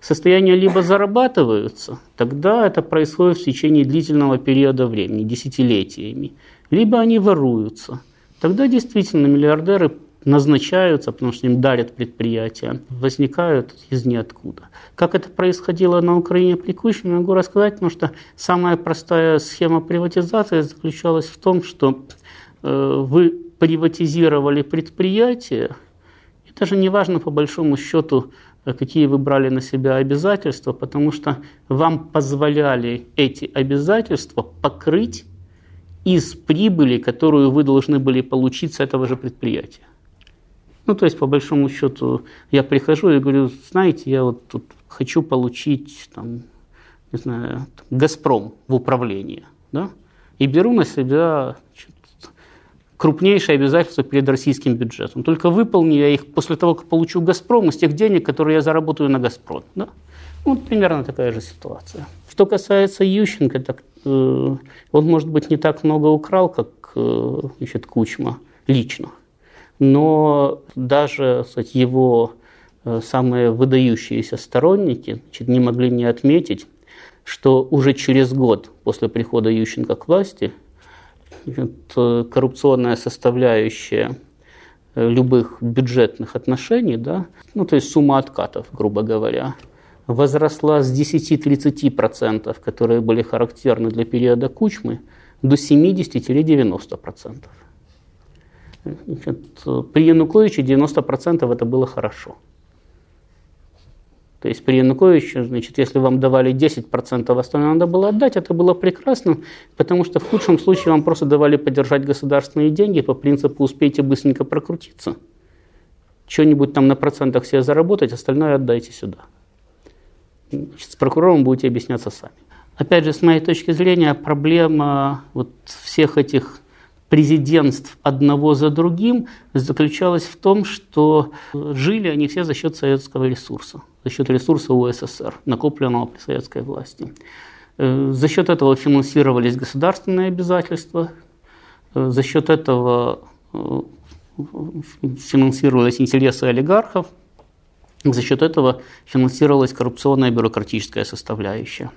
Состояния либо зарабатываются, тогда это происходит в течение длительного периода времени, десятилетиями либо они воруются. Тогда действительно миллиардеры назначаются, потому что им дарят предприятия, возникают из ниоткуда. Как это происходило на Украине при Кучме, могу рассказать, потому что самая простая схема приватизации заключалась в том, что э, вы приватизировали предприятие, и даже не важно по большому счету, какие вы брали на себя обязательства, потому что вам позволяли эти обязательства покрыть из прибыли, которую вы должны были получить с этого же предприятия. Ну, то есть, по большому счету, я прихожу и говорю, знаете, я вот тут хочу получить, там, не знаю, «Газпром» в управление, да? и беру на себя крупнейшие обязательства перед российским бюджетом. Только выполню я их после того, как получу «Газпром» из тех денег, которые я заработаю на «Газпром». Да? Вот примерно такая же ситуация. Что касается Ющенко, так, э, он, может быть, не так много украл, как э, значит, Кучма лично. Но даже кстати, его э, самые выдающиеся сторонники значит, не могли не отметить, что уже через год после прихода Ющенко к власти – коррупционная составляющая э, любых бюджетных отношений, да, ну, то есть сумма откатов, грубо говоря, возросла с 10-30%, которые были характерны для периода Кучмы, до 70-90%. При Януковиче 90% это было хорошо. То есть при Януковиче, значит, если вам давали 10%, остальное надо было отдать, это было прекрасно, потому что в худшем случае вам просто давали поддержать государственные деньги по принципу «успейте быстренько прокрутиться». Что-нибудь там на процентах себе заработать, остальное отдайте сюда. Значит, с прокурором будете объясняться сами. Опять же, с моей точки зрения, проблема вот всех этих президентств одного за другим заключалась в том, что жили они все за счет советского ресурса, за счет ресурса УССР, накопленного при советской власти. Э, за счет этого финансировались государственные обязательства, э, за счет этого э, финансировались интересы олигархов, за счет этого финансировалась коррупционная бюрократическая составляющая.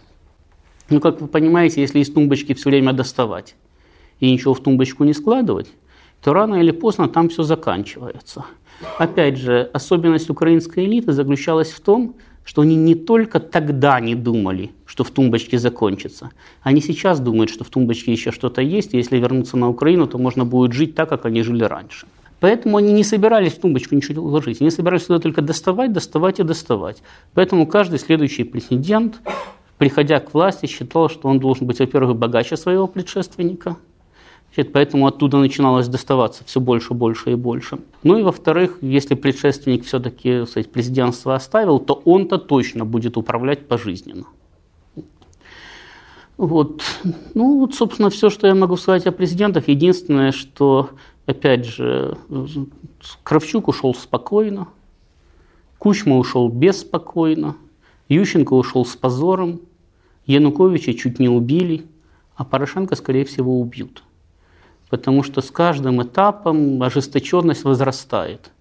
Ну, как вы понимаете, если из тумбочки все время доставать, и ничего в тумбочку не складывать, то рано или поздно там все заканчивается. Опять же, особенность украинской элиты заключалась в том, что они не только тогда не думали, что в тумбочке закончится, они сейчас думают, что в тумбочке еще что-то есть, и если вернуться на Украину, то можно будет жить так, как они жили раньше. Поэтому они не собирались в тумбочку ничего ложить, они собирались сюда только доставать, доставать и доставать. Поэтому каждый следующий президент, приходя к власти, считал, что он должен быть, во-первых, богаче своего предшественника – Значит, поэтому оттуда начиналось доставаться все больше, больше и больше. Ну и во-вторых, если предшественник все-таки сказать, президентство оставил, то он-то точно будет управлять пожизненно. Вот. Ну, вот, собственно, все, что я могу сказать о президентах. Единственное, что, опять же, Кравчук ушел спокойно, Кучма ушел беспокойно, Ющенко ушел с позором, Януковича чуть не убили, а Порошенко, скорее всего, убьют потому что с каждым этапом ожесточенность возрастает.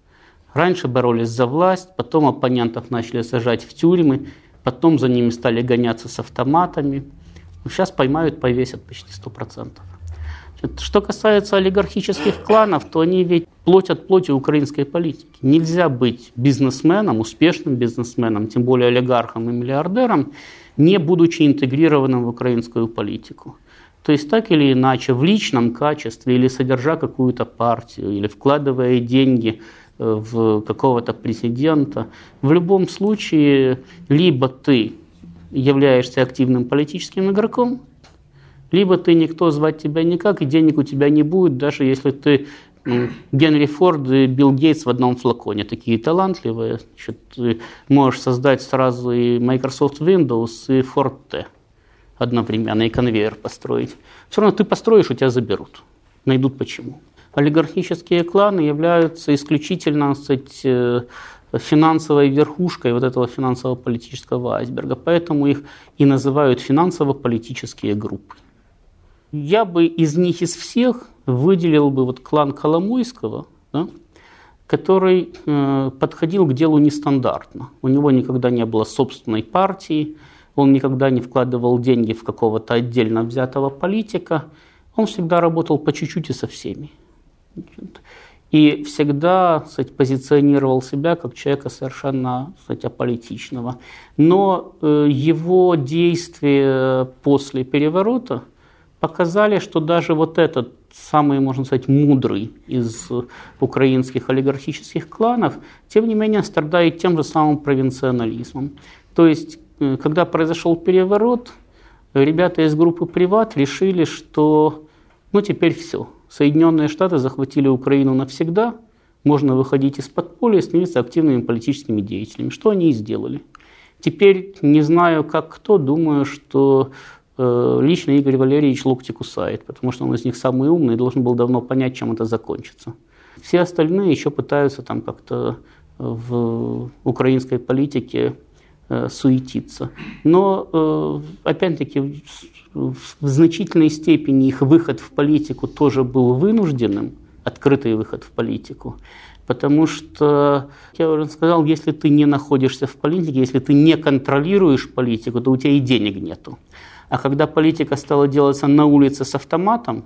Раньше боролись за власть, потом оппонентов начали сажать в тюрьмы, потом за ними стали гоняться с автоматами. Сейчас поймают, повесят почти 100%. Что касается олигархических кланов, то они ведь плоть от плоти украинской политики. Нельзя быть бизнесменом, успешным бизнесменом, тем более олигархом и миллиардером, не будучи интегрированным в украинскую политику. То есть так или иначе, в личном качестве или содержа какую-то партию, или вкладывая деньги э, в какого-то президента, в любом случае либо ты являешься активным политическим игроком, либо ты никто звать тебя никак, и денег у тебя не будет, даже если ты Генри Форд и Билл Гейтс в одном флаконе, такие талантливые. Значит, ты можешь создать сразу и Microsoft Windows, и Ford T одновременно и конвейер построить. Все равно ты построишь, у тебя заберут. Найдут почему. Олигархические кланы являются исключительно сказать, э, финансовой верхушкой вот этого финансово-политического айсберга. Поэтому их и называют финансово-политические группы. Я бы из них, из всех, выделил бы вот клан Коломойского, да, который э, подходил к делу нестандартно. У него никогда не было собственной партии, он никогда не вкладывал деньги в какого-то отдельно взятого политика. Он всегда работал по чуть-чуть и со всеми. И всегда кстати, позиционировал себя как человека совершенно кстати, аполитичного. Но э, его действия после переворота показали, что даже вот этот самый, можно сказать, мудрый из украинских олигархических кланов, тем не менее страдает тем же самым провинционализмом. То есть когда произошел переворот, ребята из группы «Приват» решили, что ну теперь все. Соединенные Штаты захватили Украину навсегда, можно выходить из подполья и становиться активными политическими деятелями. Что они и сделали. Теперь не знаю, как кто, думаю, что э, лично Игорь Валерьевич локти кусает, потому что он из них самый умный и должен был давно понять, чем это закончится. Все остальные еще пытаются там как-то в украинской политике э, суетиться. Но, э, опять-таки, в значительной степени их выход в политику тоже был вынужденным, открытый выход в политику. Потому что, я уже сказал, если ты не находишься в политике, если ты не контролируешь политику, то у тебя и денег нету. А когда политика стала делаться на улице с автоматом,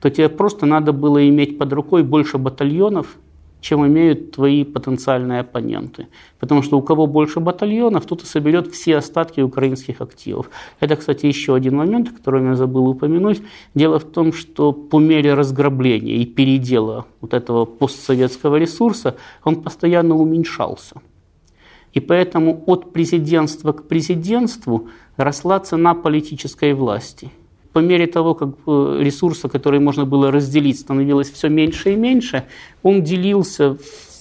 то тебе просто надо было иметь под рукой больше батальонов, чем имеют твои потенциальные оппоненты. Потому что у кого больше батальонов, тот и соберет все остатки украинских активов. Это, кстати, еще один момент, который я забыл упомянуть. Дело в том, что по мере разграбления и передела вот этого постсоветского ресурса, он постоянно уменьшался. И поэтому от президентства к президентству росла цена политической власти – по мере того, как э, ресурса, который можно было разделить, становилось все меньше и меньше, он делился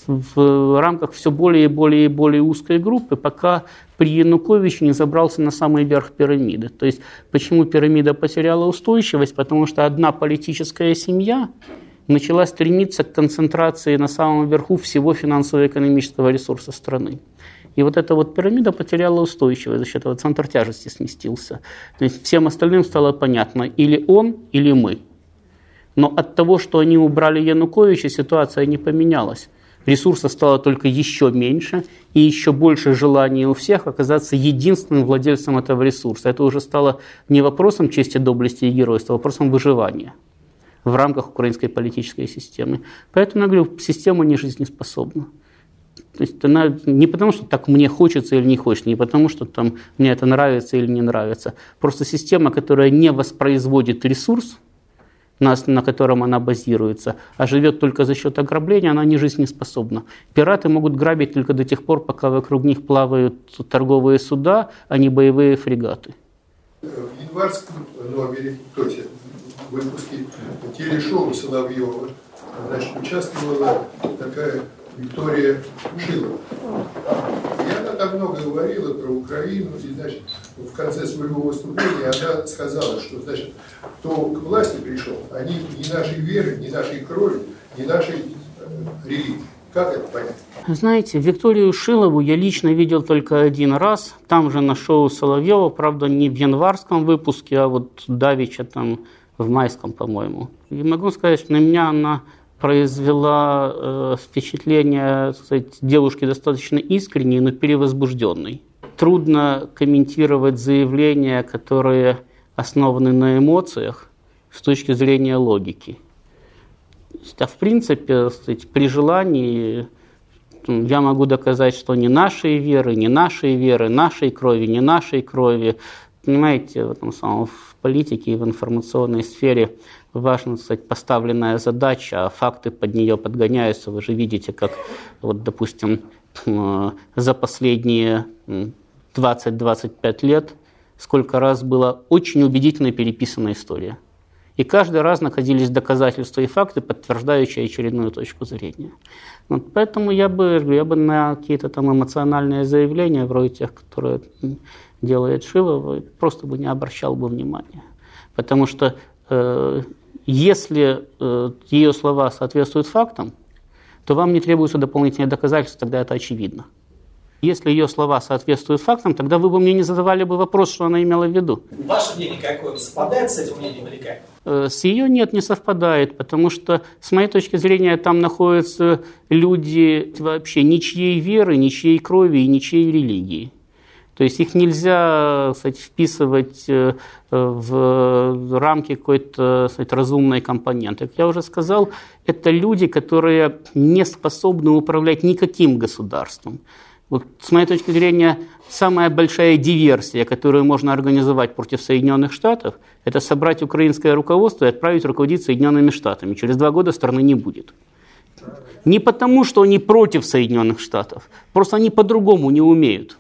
в рамках все более и более и более узкой группы, пока при Януковиче не забрался на самый верх пирамиды. То есть почему пирамида потеряла устойчивость? Потому что одна политическая семья начала стремиться к концентрации на самом верху всего финансово-экономического ресурса страны. И вот эта вот пирамида потеряла устойчивость, за счет этого центр тяжести сместился. То есть всем остальным стало понятно, или он, или мы. Но от того, что они убрали Януковича, ситуация не поменялась. Ресурса стало только еще меньше, и еще больше желания у всех оказаться единственным владельцем этого ресурса. Это уже стало не вопросом чести, доблести и геройства, а вопросом выживания в рамках украинской политической системы. Поэтому я говорю, система не жизнеспособна. То есть она не потому, что так мне хочется или не хочется, не потому, что там мне это нравится или не нравится. Просто система, которая не воспроизводит ресурс, на, на котором она базируется, а живет только за счет ограбления, она не жизнеспособна. Пираты могут грабить только до тех пор, пока вокруг них плавают торговые суда, а не боевые фрегаты. В январском номере, то есть в выпуске телешоу Соловьева, значит, участвовала такая Виктория Шилова. Она там много говорила про Украину, и, значит, в конце своего выступления она сказала, что, значит, кто к власти пришел, они не нашей веры, не нашей крови, не нашей э, религии. Как это понять? Знаете, Викторию Шилову я лично видел только один раз, там же на шоу Соловьева, правда, не в январском выпуске, а вот Давича там в майском, по-моему. И могу сказать, что на меня она произвела э, впечатление сказать, девушки достаточно искренней, но перевозбужденной. Трудно комментировать заявления, которые основаны на эмоциях с точки зрения логики. А в принципе, сказать, при желании я могу доказать, что не нашей веры, не нашей веры, нашей крови, не нашей крови. Понимаете, в этом самом в политике и в информационной сфере важна, сказать, поставленная задача, а факты под нее подгоняются. Вы же видите, как, вот, допустим, за последние 20-25 лет сколько раз была очень убедительно переписана история. И каждый раз находились доказательства и факты, подтверждающие очередную точку зрения. Вот поэтому я бы, я бы на какие-то там эмоциональные заявления, вроде тех, которые делает Шилова, просто бы не обращал бы внимания. Потому что э, если э, ее слова соответствуют фактам, то вам не требуется дополнительные доказательства, тогда это очевидно. Если ее слова соответствуют фактам, тогда вы бы мне не задавали бы вопрос, что она имела в виду. Ваше мнение какое? Совпадает с этим мнением или как? Э, с ее нет, не совпадает, потому что, с моей точки зрения, там находятся люди вообще ничьей веры, ничьей крови и ничьей религии. То есть их нельзя кстати, вписывать э, в рамки какой-то кстати, разумной компоненты. Как я уже сказал, это люди, которые не способны управлять никаким государством. Вот, с моей точки зрения, самая большая диверсия, которую можно организовать против Соединенных Штатов, это собрать украинское руководство и отправить руководить Соединенными Штатами. Через два года страны не будет. Не потому, что они против Соединенных Штатов, просто они по-другому не умеют.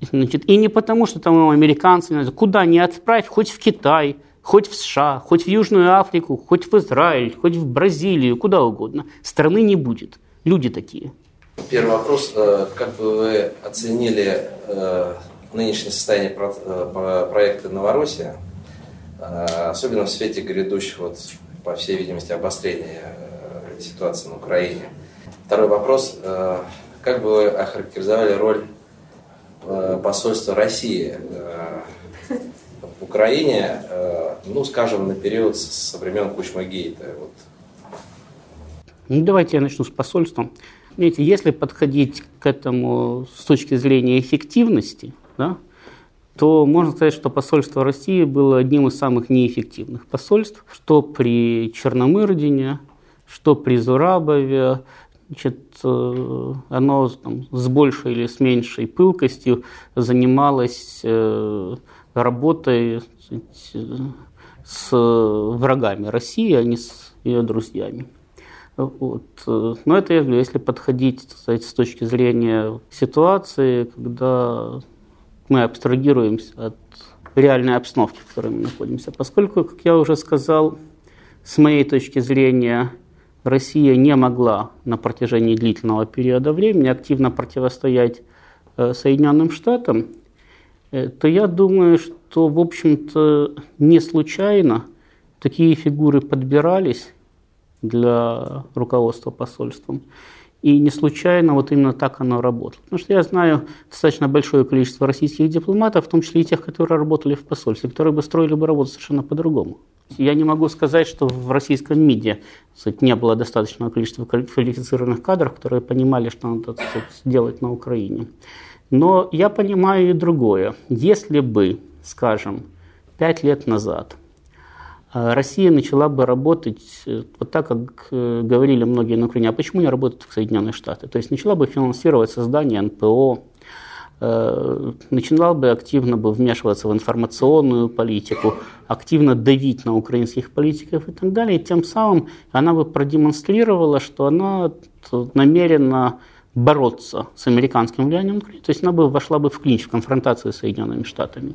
Значит, и не потому, что там американцы, куда ни отправь, хоть в Китай, хоть в США, хоть в Южную Африку, хоть в Израиль, хоть в Бразилию, куда угодно. Страны не будет. Люди такие. Первый вопрос. Э, как бы вы оценили э, нынешнее состояние э, проекта «Новороссия», особенно в свете грядущего, вот, по всей видимости, обострения ситуации на Украине. Второй вопрос. Как бы вы охарактеризовали роль посольства России в Украине, ну, скажем, на период со времен Кучма-Гейта? Вот. Ну, давайте я начну с посольства. Видите, если подходить к этому с точки зрения эффективности, да, то можно сказать, что посольство России было одним из самых неэффективных посольств, что при Черномырдине, что при Зурабове, значит, э, оно там, с большей или с меньшей пылкостью занималось э, работой сказать, с врагами России, а не с ее друзьями. Вот. Но это, если подходить сказать, с точки зрения ситуации, когда мы абстрагируемся от реальной обстановки, в которой мы находимся. Поскольку, как я уже сказал, с моей точки зрения, Россия не могла на протяжении длительного периода времени активно противостоять э, Соединенным Штатам, э, то я думаю, что, в общем-то, не случайно такие фигуры подбирались для руководства посольством. И не случайно вот именно так оно работало. Потому что я знаю достаточно большое количество российских дипломатов, в том числе и тех, которые работали в посольстве, которые бы строили бы работу совершенно по-другому. Я не могу сказать, что в российском МИДе сказать, не было достаточного количества квалифицированных кадров, которые понимали, что надо сказать, делать на Украине. Но я понимаю и другое. Если бы, скажем, пять лет назад – Россия начала бы работать э, вот так, как э, говорили многие на Украине. А почему не работают в Соединенные Штаты? То есть начала бы финансировать создание НПО, э, начинала бы активно бы вмешиваться в информационную политику, активно давить на украинских политиков и так далее. И тем самым она бы продемонстрировала, что она намерена бороться с американским влиянием. То есть она бы вошла бы в клинч, в конфронтацию с Соединенными Штатами.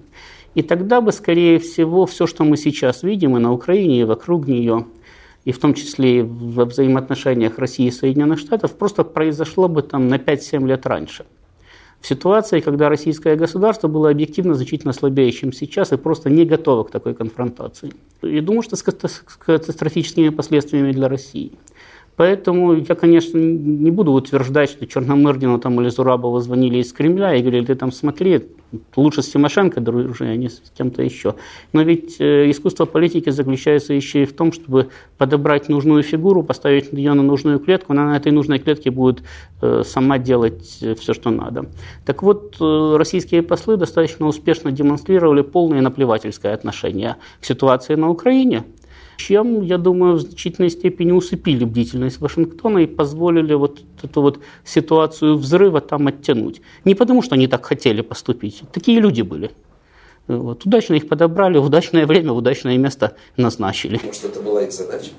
И тогда бы, скорее всего, все, что мы сейчас видим и на Украине, и вокруг нее, и в том числе и во взаимоотношениях России и Соединенных Штатов, просто произошло бы там на 5-7 лет раньше. В ситуации, когда российское государство было объективно значительно слабее, чем сейчас, и просто не готово к такой конфронтации. И думаю, что с катастрофическими последствиями для России. Поэтому я, конечно, не буду утверждать, что Черномырдину там или Зурабову звонили из Кремля и говорили, ты там смотри, лучше с Тимошенко дружи, а не с кем-то еще. Но ведь э, искусство политики заключается еще и в том, чтобы подобрать нужную фигуру, поставить ее на нужную клетку, она на этой нужной клетке будет э, сама делать э, все, что надо. Так вот, российские послы достаточно успешно демонстрировали полное наплевательское отношение к ситуации на Украине – чем, я думаю, в значительной степени усыпили бдительность Вашингтона и позволили вот эту вот ситуацию взрыва там оттянуть. Не потому, что они так хотели поступить, такие люди были. Вот. Удачно их подобрали, в удачное время, в удачное место назначили. Может, это была их задача?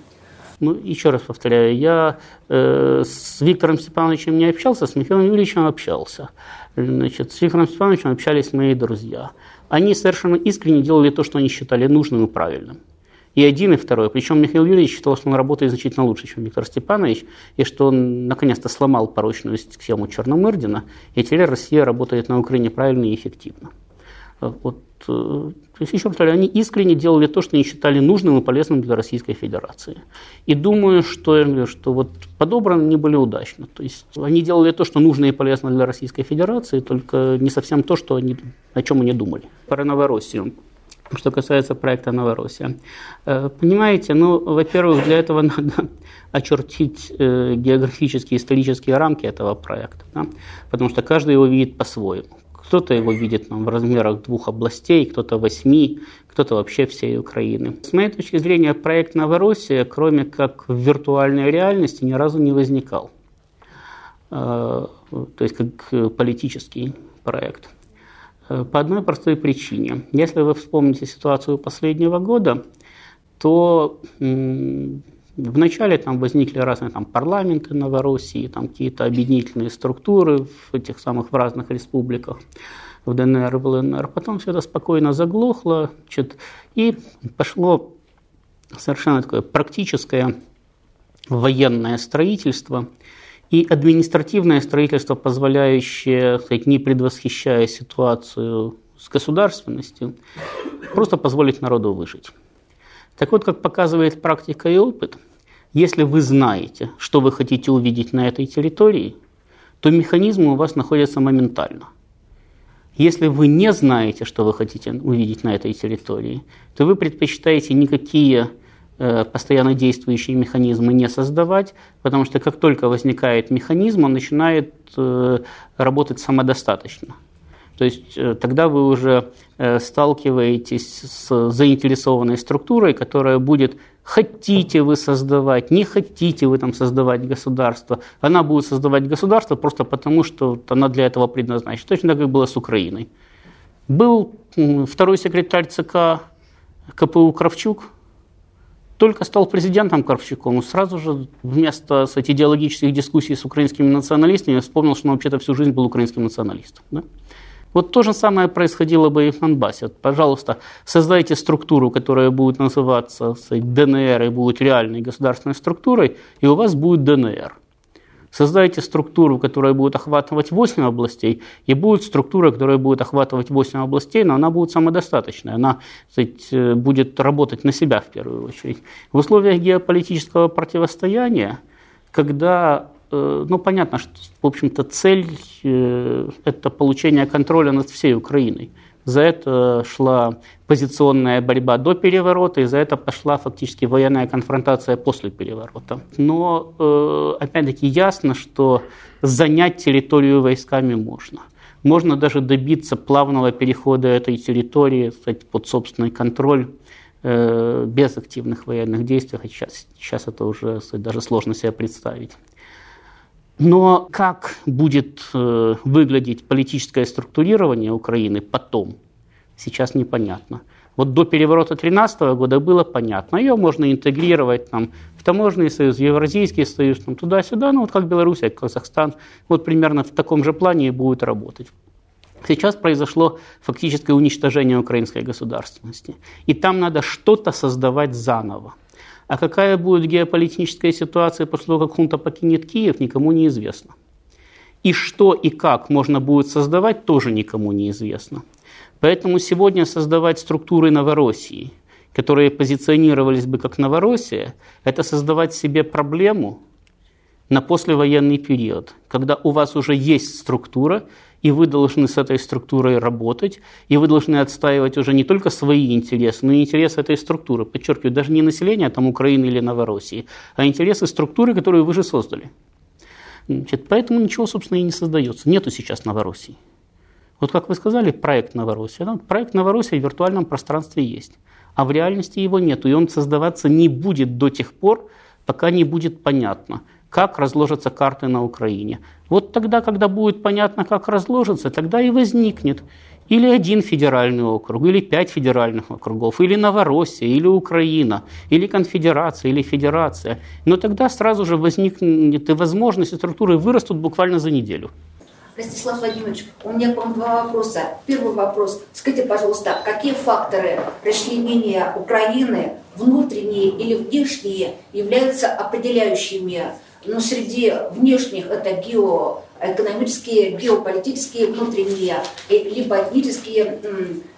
Ну, еще раз повторяю, я э, с Виктором Степановичем не общался, с Михаилом Юрьевичем общался. Значит, с Виктором Степановичем общались мои друзья. Они совершенно искренне делали то, что они считали нужным и правильным. И один, и второй. Причем Михаил Юрьевич считал, что он работает значительно лучше, чем Виктор Степанович, и что он наконец-то сломал порочную схему Черномырдина, и теперь Россия работает на Украине правильно и эффективно. Вот, э, то есть, еще повторяю, они искренне делали то, что они считали нужным и полезным для Российской Федерации. И думаю, что, что вот подобраны они были удачно. То есть они делали то, что нужно и полезно для Российской Федерации, только не совсем то, что они, о чем они думали. Про Новороссию что касается проекта «Новороссия». Э, понимаете, ну, во-первых, для этого <laughs> надо очертить э, географические, исторические рамки этого проекта, да? потому что каждый его видит по-своему. Кто-то его видит там, в размерах двух областей, кто-то восьми, кто-то вообще всей Украины. С моей точки зрения, проект «Новороссия», кроме как в виртуальной реальности, ни разу не возникал. Э, то есть как политический проект. Э, по одной простой причине. Если вы вспомните ситуацию последнего года, то Вначале там возникли разные там, парламенты Новороссии, там какие-то объединительные структуры в этих самых в разных республиках, в ДНР, в ЛНР. Потом все это спокойно заглохло, значит, и пошло совершенно такое практическое военное строительство – и административное строительство, позволяющее, сказать, не предвосхищая ситуацию с государственностью, просто позволить народу выжить. Так вот, как показывает практика и опыт, если вы знаете, что вы хотите увидеть на этой территории, то механизмы у вас находятся моментально. Если вы не знаете, что вы хотите увидеть на этой территории, то вы предпочитаете никакие постоянно действующие механизмы не создавать, потому что как только возникает механизм, он начинает э, работать самодостаточно. То есть э, тогда вы уже э, сталкиваетесь с заинтересованной структурой, которая будет хотите вы создавать, не хотите вы там создавать государство. Она будет создавать государство просто потому, что она для этого предназначена. Точно так, как было с Украиной. Был второй секретарь ЦК КПУ Кравчук, только стал президентом Кравчуком, сразу же вместо кстати, идеологических дискуссий с украинскими националистами вспомнил, что он вообще-то всю жизнь был украинским националистом. Да? Вот то же самое происходило бы и в Донбассе. Пожалуйста, создайте структуру, которая будет называться сказать, ДНР и будет реальной государственной структурой, и у вас будет ДНР. Создайте структуру, которая будет охватывать 8 областей, и будет структура, которая будет охватывать 8 областей, но она будет самодостаточной, она сказать, будет работать на себя в первую очередь. В условиях геополитического противостояния, когда Э, ну, понятно, что, в общем-то, цель э, – это получение контроля над всей Украиной. За это шла позиционная борьба до переворота, и за это пошла фактически военная конфронтация после переворота. Но, э, опять-таки, ясно, что занять территорию войсками можно. Можно даже добиться плавного перехода этой территории кстати, под собственный контроль без активных военных действий, сейчас, сейчас это уже даже сложно себе представить. Но как будет э, выглядеть политическое структурирование Украины потом, сейчас непонятно. Вот до переворота 2013 года было понятно. Ее можно интегрировать там, в таможенный союз, в Евразийский союз, там, туда-сюда, ну вот как Белоруссия, как Казахстан. Вот примерно в таком же плане и будет работать. Сейчас произошло фактическое уничтожение украинской государственности. И там надо что-то создавать заново. А какая будет геополитическая ситуация после того, как хунта покинет Киев, никому не известно. И что и как можно будет создавать, тоже никому не известно. Поэтому сегодня создавать структуры Новороссии, которые позиционировались бы как Новороссия, это создавать себе проблему на послевоенный период, когда у вас уже есть структура, и вы должны с этой структурой работать, и вы должны отстаивать уже не только свои интересы, но и интересы этой структуры. Подчеркиваю, даже не населения там, Украины или Новороссии, а интересы структуры, которую вы же создали. Значит, поэтому ничего, собственно, и не создается. Нету сейчас Новороссии. Вот как вы сказали, проект Новороссия. Да? Проект Новороссия в виртуальном пространстве есть, а в реальности его нету, и он создаваться не будет до тех пор, пока не будет понятно, как разложатся карты на Украине. Вот тогда, когда будет понятно, как разложится, тогда и возникнет или один федеральный округ, или пять федеральных округов, или Новороссия, или Украина, или конфедерация, или федерация. Но тогда сразу же возникнет и возможности структуры вырастут буквально за неделю. Ростислав Владимирович, у меня к вам два вопроса. Первый вопрос. Скажите, пожалуйста, какие факторы расчленения Украины, внутренние или внешние, являются определяющими но среди внешних это геоэкономические, геополитические, внутренние, либо этнические,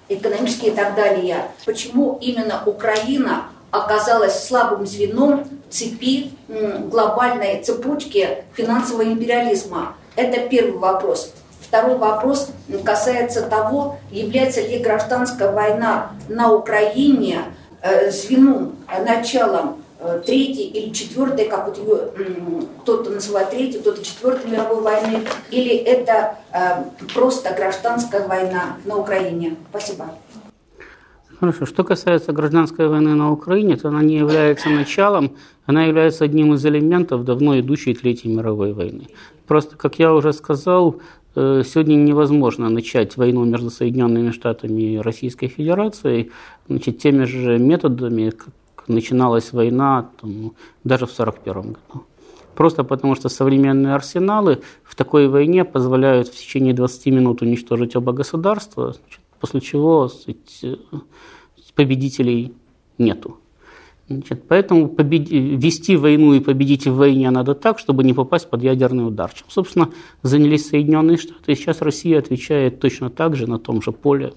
экономические и так далее. Почему именно Украина оказалась слабым звеном цепи глобальной цепочки финансового империализма? Это первый вопрос. Второй вопрос касается того, является ли гражданская война на Украине э, звеном, началом Э, третьей или четвертой, как вот ее кто-то называет третьей, кто-то четвертой мировой войны, или это э, просто гражданская война на Украине? Спасибо. Хорошо. Что касается гражданской войны на Украине, то она не является началом, она является одним из элементов давно идущей Третьей мировой войны. Просто, как я уже сказал, э, сегодня невозможно начать войну между Соединенными Штатами и Российской Федерацией значит, теми же методами, начиналась война там, даже в 1941 году. Просто потому, что современные арсеналы в такой войне позволяют в течение 20 минут уничтожить оба государства, после чего сказать, победителей нету. Значит, поэтому побед... вести войну и победить в войне надо так, чтобы не попасть под ядерный удар. Чем, собственно, занялись Соединенные Штаты. И сейчас Россия отвечает точно так же на том же поле,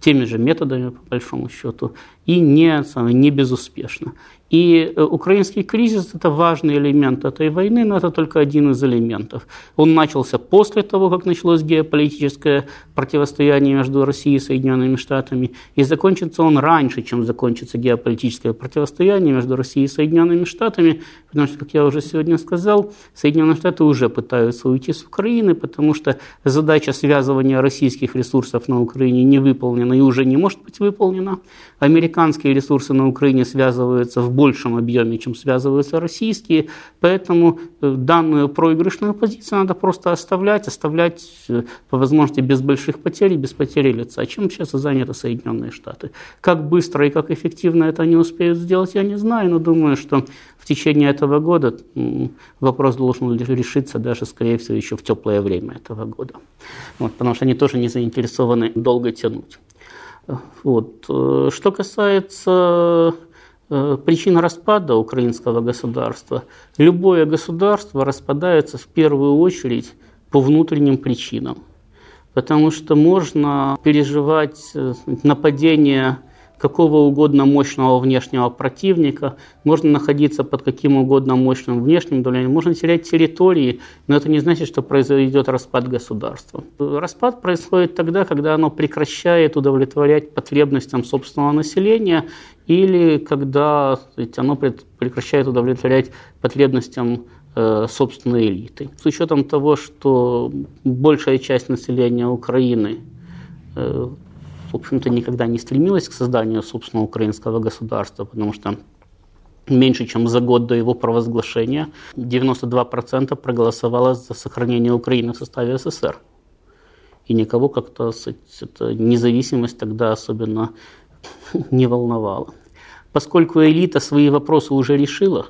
теми же методами, по большому счету, и не, не безуспешно. И э, украинский кризис – это важный элемент этой войны, но это только один из элементов. Он начался после того, как началось геополитическое противостояние между Россией и Соединенными Штатами, и закончится он раньше, чем закончится геополитическое противостояние между Россией и Соединенными Штатами, потому что, как я уже сегодня сказал, Соединенные Штаты уже пытаются уйти с Украины, потому что задача связывания российских ресурсов на Украине не выполнена и уже не может быть выполнена. Американские ресурсы на Украине связываются в большем объеме, чем связываются российские, поэтому э, данную проигрышную позицию надо просто оставлять, оставлять э, по возможности без больших потерь и без потери лица. Чем сейчас заняты Соединенные Штаты? Как быстро и как эффективно это они успеют сделать, я не знаю, но думаю, что течение этого года вопрос должен решиться даже, скорее всего, еще в теплое время этого года. Вот, потому что они тоже не заинтересованы долго тянуть. Вот. Э, что касается Э, причина распада украинского государства. Любое государство распадается в первую очередь по внутренним причинам. Потому что можно переживать э, нападение какого угодно мощного внешнего противника, можно находиться под каким угодно мощным внешним давлением, можно терять территории, но это не значит, что произойдет распад государства. Распад происходит тогда, когда оно прекращает удовлетворять потребностям собственного населения или когда оно прекращает удовлетворять потребностям э, собственной элиты. С учетом того, что большая часть населения Украины э, в общем-то, никогда не стремилась к созданию собственного украинского государства, потому что меньше чем за год до его провозглашения 92% проголосовало за сохранение Украины в составе СССР. И никого как-то эта независимость тогда особенно <laughs> не волновала. Поскольку элита свои вопросы уже решила,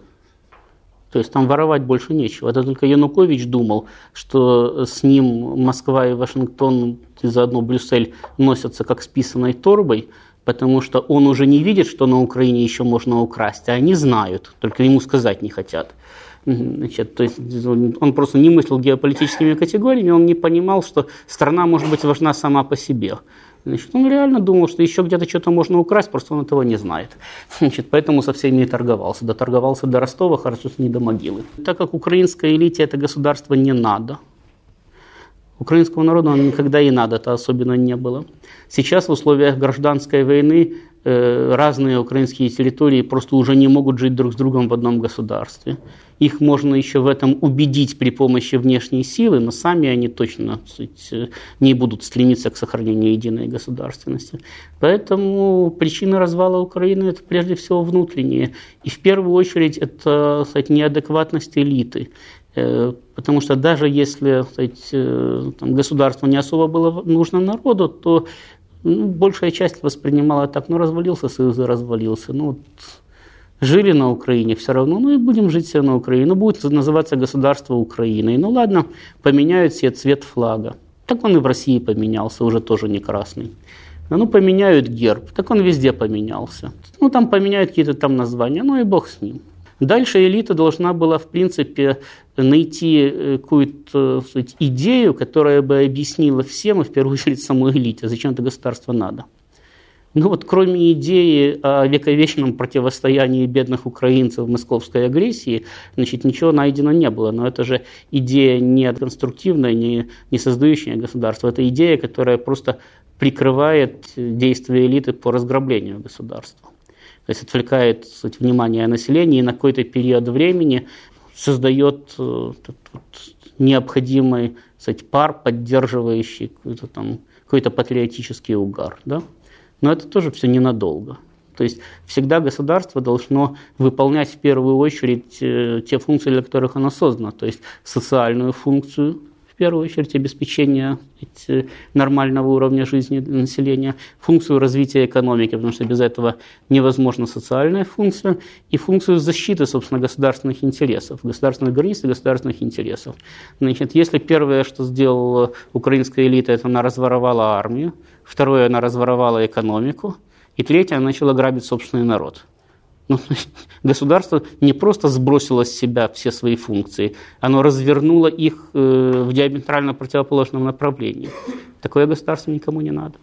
то есть там воровать больше нечего. Это только Янукович думал, что с ним Москва и Вашингтон, и заодно Брюссель носятся как с торбой, потому что он уже не видит, что на Украине еще можно украсть, а они знают, только ему сказать не хотят. Значит, то есть он просто не мыслил геополитическими категориями, он не понимал, что страна может быть важна сама по себе. Значит, он реально думал, что еще где-то что-то можно украсть, просто он этого не знает. Значит, поэтому со всеми и торговался. Доторговался до Ростова, хорошо, не до могилы. Так как украинской элите это государство не надо, Украинскому народу оно никогда и надо-то особенно не было. Сейчас в условиях гражданской войны э, разные украинские территории просто уже не могут жить друг с другом в одном государстве. Их можно еще в этом убедить при помощи внешней силы, но сами они точно сказать, э, не будут стремиться к сохранению единой государственности. Поэтому причина развала Украины – это прежде всего внутренние. И в первую очередь это сказать, неадекватность элиты. Э, потому что даже если сказать, э, там, государство не особо было нужно народу, то ну, большая часть воспринимала так, ну развалился Союз и развалился. Ну, вот, жили на Украине все равно, ну и будем жить все на Украине. Ну, будет называться государство Украины. Ну ладно, поменяют себе цвет флага. Так он и в России поменялся, уже тоже не красный. Ну, поменяют герб, так он везде поменялся. Ну, там поменяют какие-то там названия, ну и бог с ним. Дальше элита должна была, в принципе, найти э, какую-то сказать, идею, которая бы объяснила всем, и в первую <laughs> очередь самой элите, зачем это государство надо. Ну вот кроме идеи о вековечном противостоянии бедных украинцев московской агрессии, значит, ничего найдено не было. Но это же идея не конструктивная, не, не создающая государство. Это идея, которая просто прикрывает действия элиты по разграблению государства. То есть отвлекает сказать, внимание населения и на какой-то период времени создает э, необходимый сказать, пар, поддерживающий какой-то там какой-то патриотический угар. Да? Но это тоже все ненадолго. То есть всегда государство должно выполнять в первую очередь э, те функции, для которых оно создано. То есть социальную функцию, первую очередь обеспечение нормального уровня жизни населения, функцию развития экономики, потому что без этого невозможна социальная функция, и функцию защиты, собственно, государственных интересов, государственных границ и государственных интересов. Значит, если первое, что сделала украинская элита, это она разворовала армию, Второе, она разворовала экономику. И третье, она начала грабить собственный народ. Ну, <laughs> государство не просто сбросило с себя все свои функции, оно развернуло их э, в диаметрально противоположном направлении. Такое государство никому не надо.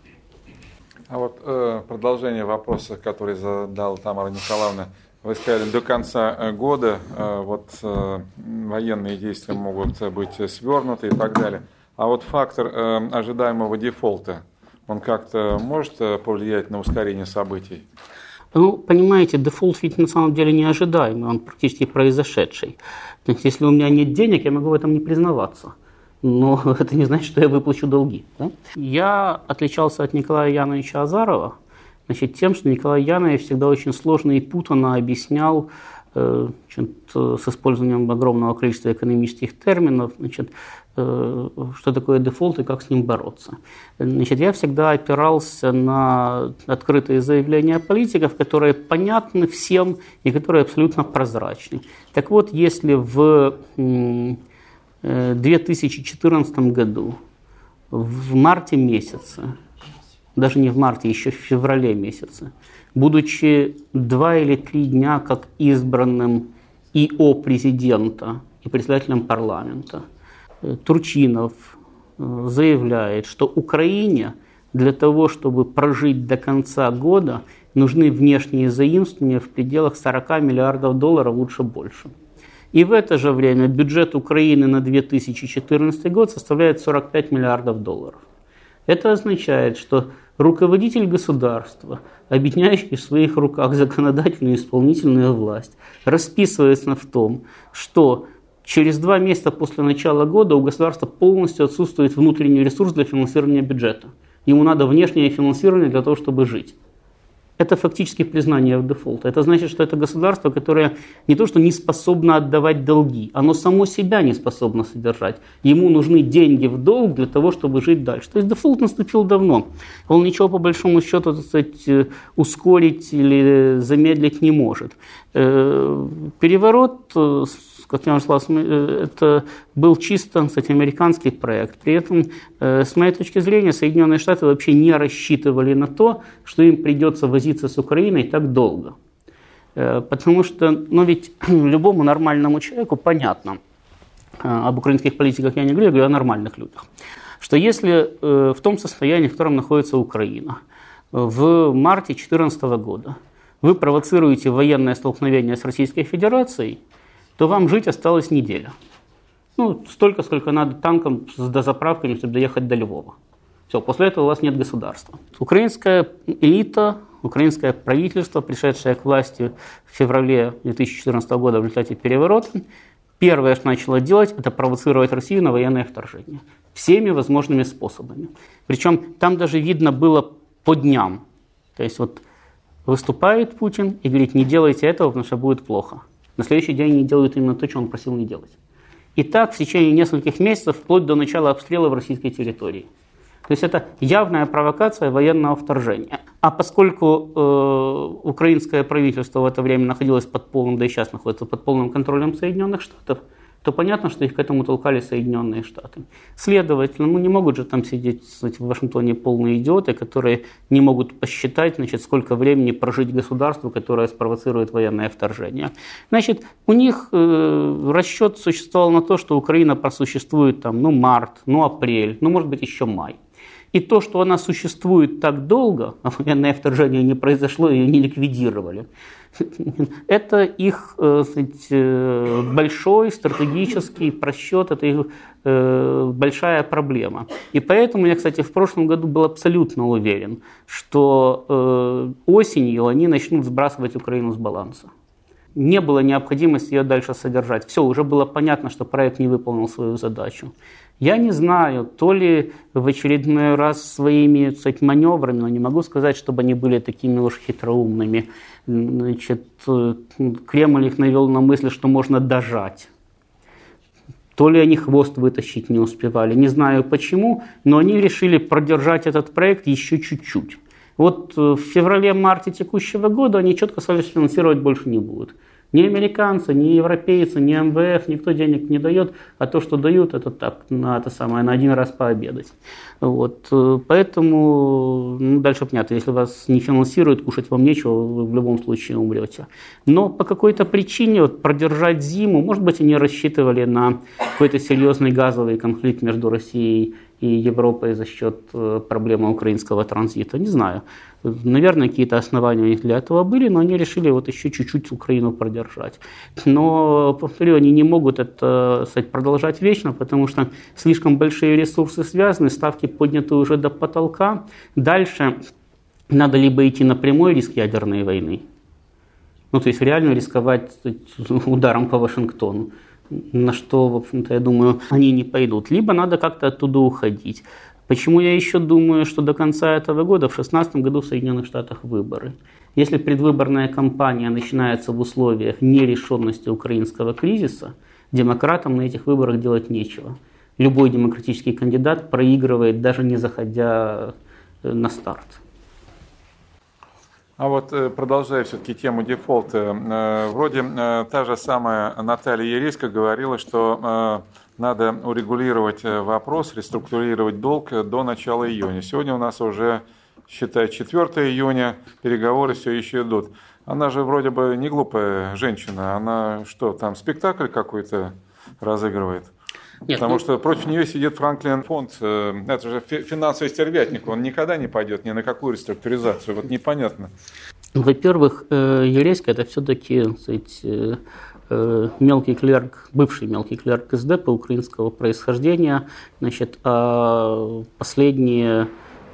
А вот э, продолжение вопроса, который задала Тамара Николаевна. Вы сказали, до конца э, года э, вот, э, военные действия могут быть свернуты и так далее. А вот фактор э, ожидаемого дефолта, он как-то может э, повлиять на ускорение событий? Ну, понимаете, дефолт ведь на самом деле неожидаемый, он практически произошедший. То есть, если у меня нет денег, я могу в этом не признаваться. Но <laughs> это не значит, что я выплачу долги. Да? Я отличался от Николая Яновича Азарова значит, тем, что Николай Янович всегда очень сложно и путанно объяснял э, значит, с использованием огромного количества экономических терминов, значит, Э, что такое дефолт и как с ним бороться. Значит, я всегда опирался на открытые заявления политиков, которые понятны всем и которые абсолютно прозрачны. Так вот, если в 2014 э, году, в марте месяце, даже не в марте, еще в феврале месяце, будучи два или три дня как избранным ИО президента и председателем парламента – Турчинов э, заявляет, что Украине для того, чтобы прожить до конца года, нужны внешние заимствования в пределах 40 миллиардов долларов, лучше больше. И в это же время бюджет Украины на 2014 год составляет 45 миллиардов долларов. Это означает, что руководитель государства, объединяющий в своих руках законодательную и исполнительную власть, расписывается в том, что Через два месяца после начала года у государства полностью отсутствует внутренний ресурс для финансирования бюджета. Ему надо внешнее финансирование для того, чтобы жить. Это фактически признание дефолта. Это значит, что это государство, которое не то что не способно отдавать долги, оно само себя не способно содержать. Ему нужны деньги в долг для того, чтобы жить дальше. То есть дефолт наступил давно. Он ничего по большому счету так сказать, э, ускорить или замедлить не может. Э, переворот э, как я уже сказал, э, это был чисто, кстати, американский проект. При этом, э, с моей точки зрения, Соединенные Штаты вообще не рассчитывали на то, что им придется возиться с Украиной так долго. Э, потому что, ну ведь <clears throat> любому нормальному человеку понятно, об украинских политиках я не говорю, я говорю о нормальных людях, что если в том состоянии, в котором находится Украина, в марте 2014 года вы провоцируете военное столкновение с Российской Федерацией, то вам жить осталось неделя. Ну, столько, сколько надо танком с дозаправками, чтобы доехать до Львова. Все, после этого у вас нет государства. Украинская элита, украинское правительство, пришедшее к власти в феврале 2014 года в результате переворота, первое, что начало делать, это провоцировать Россию на военное вторжение. Всеми возможными способами. Причем там даже видно было по дням. То есть вот выступает Путин и говорит, не делайте этого, потому что будет плохо. На следующий день они делают именно то, что он просил не делать. И так в течение нескольких месяцев, вплоть до начала обстрела в российской территории. То есть это явная провокация военного вторжения. А поскольку э, украинское правительство в это время находилось под полным, да и сейчас находится под полным контролем Соединенных Штатов, то понятно, что их к этому толкали Соединенные Штаты. Следовательно, ну не могут же там сидеть кстати, в Вашингтоне полные идиоты, которые не могут посчитать, значит, сколько времени прожить государству, которое спровоцирует военное вторжение. Значит, у них э, расчет существовал на то, что Украина просуществует там, ну, март, ну, апрель, ну, может быть, еще май. И то, что она существует так долго, а военное вторжение не произошло, ее не ликвидировали, <laughs> это их э, сказать, э, большой стратегический просчет, это их э, большая проблема. И поэтому я, кстати, в прошлом году был абсолютно уверен, что осенью они начнут сбрасывать Украину с баланса не было необходимости ее дальше содержать. Все, уже было понятно, что проект не выполнил свою задачу. Я не знаю, то ли в очередной раз своими кстати, маневрами, но не могу сказать, чтобы они были такими уж хитроумными. Значит, Кремль их навел на мысль, что можно дожать. То ли они хвост вытащить не успевали, не знаю почему, но они решили продержать этот проект еще чуть-чуть. Вот в феврале-марте текущего года они четко сказали, что финансировать больше не будут. Ни американцы, ни европейцы, ни МВФ, никто денег не дает, а то, что дают, это так, на это самое, на один раз пообедать. Вот. Э, поэтому ну, дальше понятно, если вас не финансируют, кушать вам нечего, вы в любом случае умрете. Но по какой-то причине вот, продержать зиму, может быть, они рассчитывали на какой-то серьезный газовый конфликт между Россией и Европой за счет э, проблемы украинского транзита, не знаю. Наверное, какие-то основания у них для этого были, но они решили вот еще чуть-чуть Украину продержать. Но, повторю, они не могут это сказать, продолжать вечно, потому что слишком большие ресурсы связаны, ставки подняты уже до потолка. Дальше надо либо идти на прямой риск ядерной войны, ну, то есть реально рисковать ударом по Вашингтону, на что, в общем-то, я думаю, они не пойдут. Либо надо как-то оттуда уходить. Почему я еще думаю, что до конца этого года, в 2016 году в Соединенных Штатах выборы? Если предвыборная кампания начинается в условиях нерешенности украинского кризиса, демократам на этих выборах делать нечего. Любой демократический кандидат проигрывает, даже не заходя э, на старт. А вот э, продолжая все-таки тему дефолта, э, вроде та же самая Наталья Ереська говорила, что надо урегулировать э, вопрос, реструктурировать долг э, до начала июня. Сегодня у нас уже, считай, 4 июня, переговоры все еще идут. Она же вроде бы не глупая женщина, она что, там спектакль какой-то разыгрывает? Нет, Потому ну... что против нее сидит Франклин фонд, э, это же финансовый стервятник, он никогда не пойдет ни на какую реструктуризацию, вот непонятно. Во-первых, Юрейска это все-таки Э, мелкий клерк, бывший мелкий клерк СДП украинского происхождения, значит, а последние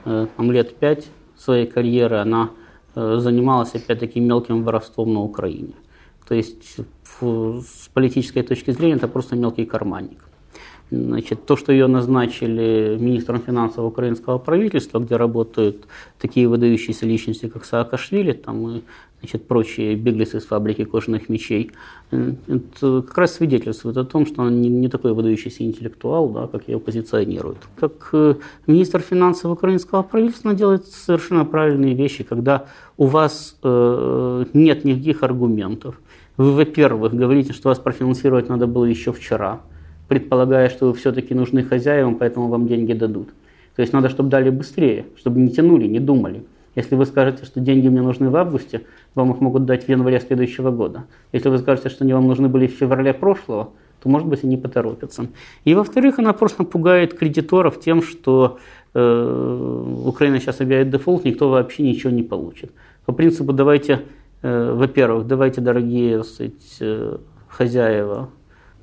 э, там, лет пять своей карьеры она э, занималась опять-таки мелким воровством на Украине. То есть с политической точки зрения это просто мелкий карманник. Значит, то, что ее назначили министром финансов украинского правительства, где работают такие выдающиеся личности, как Саакашвили, там и значит, прочие беглецы с фабрики кожаных мечей, э, это как раз свидетельствует о том, что он не, не такой выдающийся интеллектуал, да, как ее позиционируют. Как э, министр финансов украинского правительства делает совершенно правильные вещи, когда у вас э, нет никаких аргументов. Вы, во-первых, говорите, что вас профинансировать надо было еще вчера, предполагая, что вы все-таки нужны хозяевам, поэтому вам деньги дадут. То есть надо, чтобы дали быстрее, чтобы не тянули, не думали. Если вы скажете, что деньги мне нужны в августе, вам их могут дать в январе следующего года. Если вы скажете, что они вам нужны были в феврале прошлого, то, может быть, они поторопятся. И, во-вторых, она просто пугает кредиторов тем, что э, Украина сейчас объявит дефолт, никто вообще ничего не получит. По принципу, давайте, э, во-первых, давайте, дорогие сказать, э, хозяева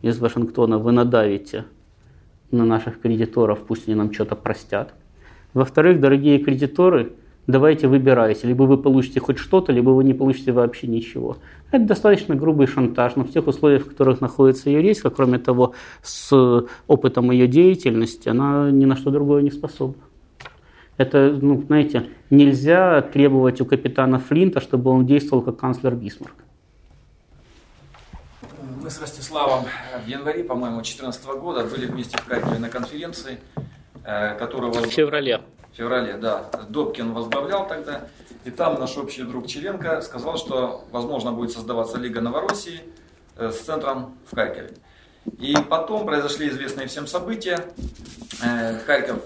из Вашингтона, вы надавите на наших кредиторов, пусть они нам что-то простят. Во-вторых, дорогие кредиторы – давайте выбирайте. Либо вы получите хоть что-то, либо вы не получите вообще ничего. Это достаточно грубый шантаж, но в тех условиях, в которых находится юристка, кроме того, с опытом ее деятельности, она ни на что другое не способна. Это, ну, знаете, нельзя требовать у капитана Флинта, чтобы он действовал как канцлер Бисмарк. Мы с Ростиславом в январе, по-моему, 2014 года были вместе в Харькове на конференции, э, которую... В феврале феврале, да, Добкин возглавлял тогда. И там наш общий друг Челенко сказал, что, возможно, будет создаваться Лига Новороссии э, с центром в Харькове. И потом произошли известные всем события. Э, Харьков,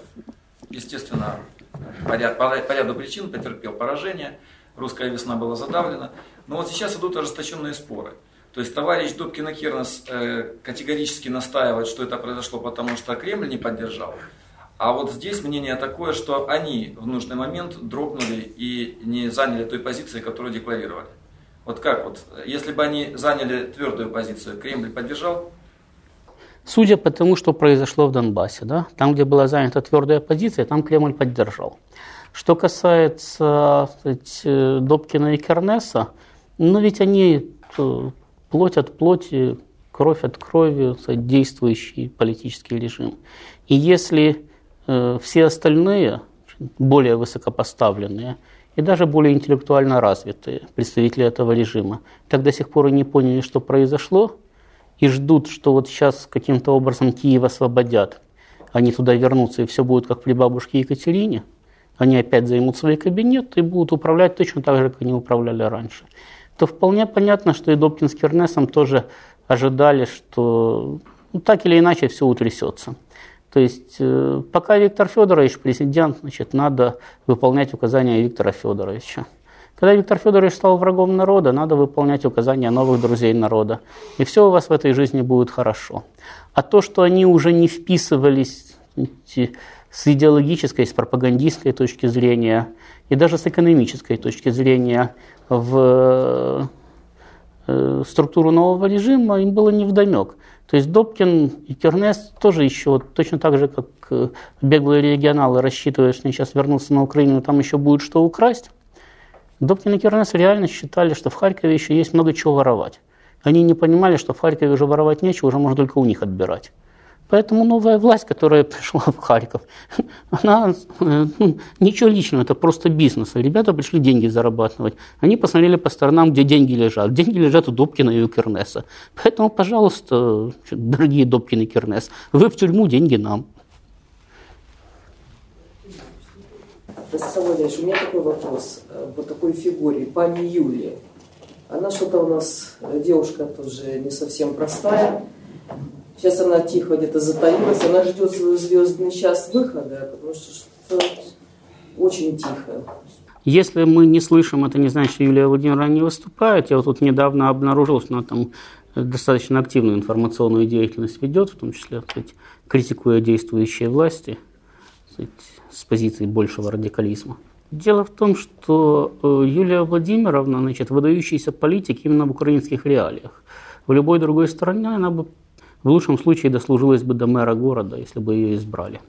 естественно, по ряду, по ряду причин потерпел поражение. Русская весна была задавлена. Но вот сейчас идут ожесточенные споры. То есть товарищ Добкин и Кернес э, категорически настаивает, что это произошло потому, что Кремль не поддержал. А вот здесь мнение такое, что они в нужный момент дрогнули и не заняли той позиции, которую декларировали. Вот как вот, если бы они заняли твердую позицию, Кремль поддержал? Судя по тому, что произошло в Донбассе, да, там, где была занята твердая позиция, там Кремль поддержал. Что касается сказать, Добкина и Кернеса, ну ведь они э, плоть от плоти, кровь от крови, действующий политический режим. И если Э, все остальные, более высокопоставленные и даже более интеллектуально развитые представители этого режима, так до сих пор и не поняли, что произошло, и ждут, что вот сейчас каким-то образом Киев освободят, они туда вернутся, и все будет как при бабушке Екатерине, они опять займут свои кабинеты и будут управлять точно так же, как они управляли раньше, то вполне понятно, что и Добкин с Кернесом тоже ожидали, что ну, так или иначе все утрясется. То есть э, пока Виктор Федорович президент, значит, надо выполнять указания Виктора Федоровича. Когда Виктор Федорович стал врагом народа, надо выполнять указания новых друзей народа. И все у вас в этой жизни будет хорошо. А то, что они уже не вписывались с идеологической, с пропагандистской точки зрения и даже с экономической точки зрения в э, структуру нового режима, им было невдомек. То есть Добкин и Кернес тоже еще точно так же, как э, беглые регионалы рассчитывают, что они сейчас вернутся на Украину, там еще будет что украсть. Добкин и Кернес реально считали, что в Харькове еще есть много чего воровать. Они не понимали, что в Харькове уже воровать нечего, уже можно только у них отбирать. Поэтому новая власть, которая <laughs> пришла в Харьков, <laughs> она э, <laughs> ничего личного, это просто бизнес. Ребята пришли деньги зарабатывать. Они посмотрели по сторонам, где деньги лежат. Деньги лежат у Добкина и у Кернеса. Поэтому, пожалуйста, дорогие Добкин и Кернес, вы в тюрьму, деньги нам. Ростислав у меня такой вопрос по такой фигуре, пани Юлия. Она что-то у нас, девушка тоже не совсем простая. Сейчас она тихо где-то затаилась, она ждет свой звездный час выхода, потому что что-то очень тихо. Если мы не слышим, это не значит, что Юлия Владимировна не выступает. Я вот тут недавно обнаружил, что она там достаточно активную информационную деятельность ведет, в том числе сказать, критикуя действующие власти сказать, с позиции большего радикализма. Дело в том, что э, Юлия Владимировна, значит, выдающийся политик именно в украинских реалиях. В любой другой стране она бы в лучшем случае дослужилась бы до мэра города, если бы ее избрали.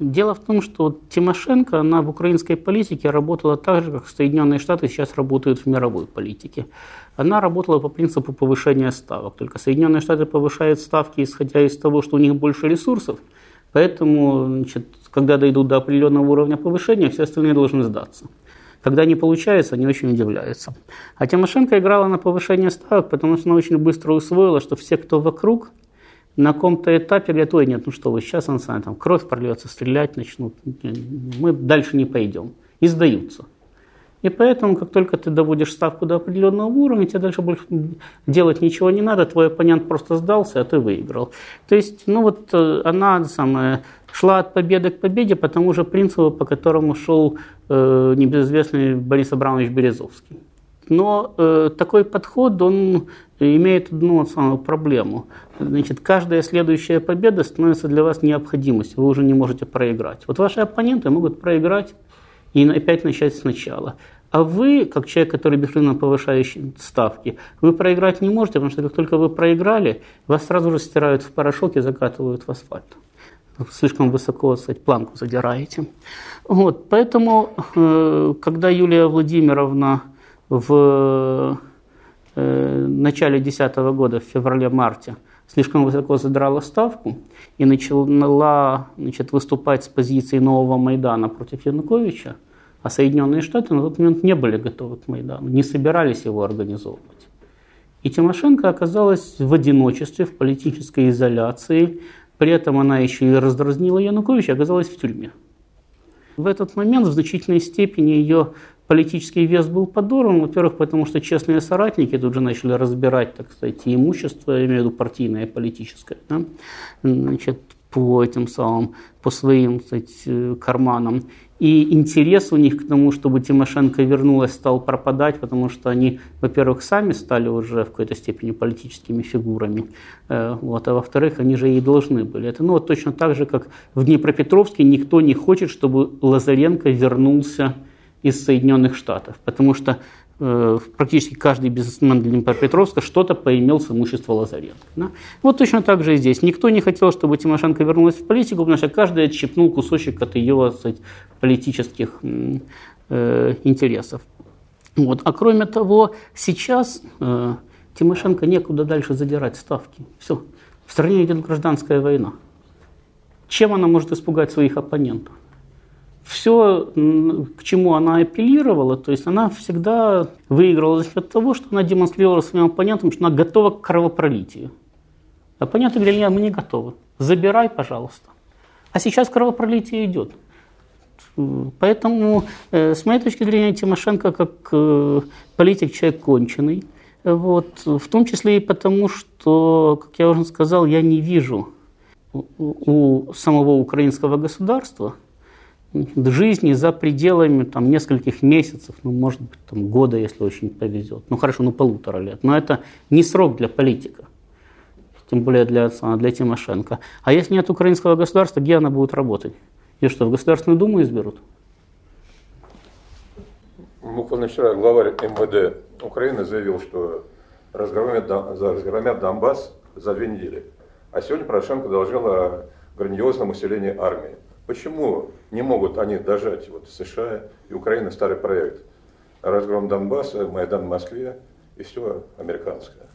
Дело в том, что Тимошенко, она в украинской политике работала так же, как Соединенные Штаты сейчас работают в мировой политике. Она работала по принципу повышения ставок. Только Соединенные Штаты повышают ставки, исходя из того, что у них больше ресурсов. Поэтому, значит, когда дойдут до определенного уровня повышения, все остальные должны сдаться. Когда не получается, они очень удивляются. А Тимошенко играла на повышение ставок, потому что она очень быстро усвоила, что все, кто вокруг, на каком-то этапе говорят, ой, нет, ну что вы, сейчас он сам, там кровь прольется, стрелять начнут, мы дальше не пойдем. И сдаются. И поэтому, как только ты доводишь ставку до определенного уровня, тебе дальше больше делать ничего не надо, твой оппонент просто сдался, а ты выиграл. То есть, ну вот э, она самая, шла от победы к победе по тому же принципу, по которому шел э, небезызвестный Борис Абрамович Березовский. Но э, такой подход, он имеет одну самую проблему. Значит, каждая следующая победа становится для вас необходимостью, вы уже не можете проиграть. Вот ваши оппоненты могут проиграть и опять начать сначала. А вы, как человек, который бесшумно повышающий ставки, вы проиграть не можете, потому что как только вы проиграли, вас сразу же стирают в порошок и закатывают в асфальт. Слишком высоко, сказать, планку задираете. Вот, поэтому, э, когда Юлия Владимировна в э, начале 2010 года, в феврале-марте, слишком высоко задрала ставку и начала значит, выступать с позиции нового Майдана против Януковича, а Соединенные Штаты на тот момент не были готовы к Майдану, не собирались его организовывать. И Тимошенко оказалась в одиночестве, в политической изоляции, при этом она еще и раздразнила Януковича, оказалась в тюрьме. В этот момент в значительной степени ее политический вес был подорван, во-первых, потому что честные соратники тут же начали разбирать, так сказать, имущество, я имею в виду партийное, политическое, да? Значит, по этим самым, по своим сказать, э, карманам. И интерес у них к тому, чтобы Тимошенко вернулась, стал пропадать, потому что они, во-первых, сами стали уже в какой-то степени политическими фигурами, э, вот, а во-вторых, они же и должны были. Это ну, вот точно так же, как в Днепропетровске никто не хочет, чтобы Лазаренко вернулся из Соединенных Штатов, потому что э, практически каждый бизнесмен Днепропетровска что-то поимел с имущества Лазаренко. Да? Вот точно так же и здесь. Никто не хотел, чтобы Тимошенко вернулась в политику, потому что каждый отщипнул кусочек от ее сказать, политических э, интересов. Вот. А кроме того, сейчас э, Тимошенко некуда дальше задирать ставки. Все. В стране идет гражданская война. Чем она может испугать своих оппонентов? Все, к чему она апеллировала, то есть она всегда выиграла за счет того, что она демонстрировала своим оппонентам, что она готова к кровопролитию. Оппоненты говорили, нет, мы не готовы. Забирай, пожалуйста. А сейчас кровопролитие идет. Поэтому, э, с моей точки зрения, Тимошенко как э, политик человек конченый. Вот, в том числе и потому, что, как я уже сказал, я не вижу у самого украинского государства жизни за пределами там, нескольких месяцев, ну, может быть, там, года, если очень повезет. Ну, хорошо, ну, полутора лет. Но это не срок для политика, тем более для, для Тимошенко. А если нет украинского государства, где она будет работать? Ее что, в Государственную Думу изберут? Буквально вчера главарь МВД Украины заявил, что разгромят, разгромят Донбасс за две недели. А сегодня Порошенко доложил о грандиозном усилении армии. Почему не могут они дожать вот США и Украина старый проект? Разгром Донбасса, Майдан в Москве и все американское.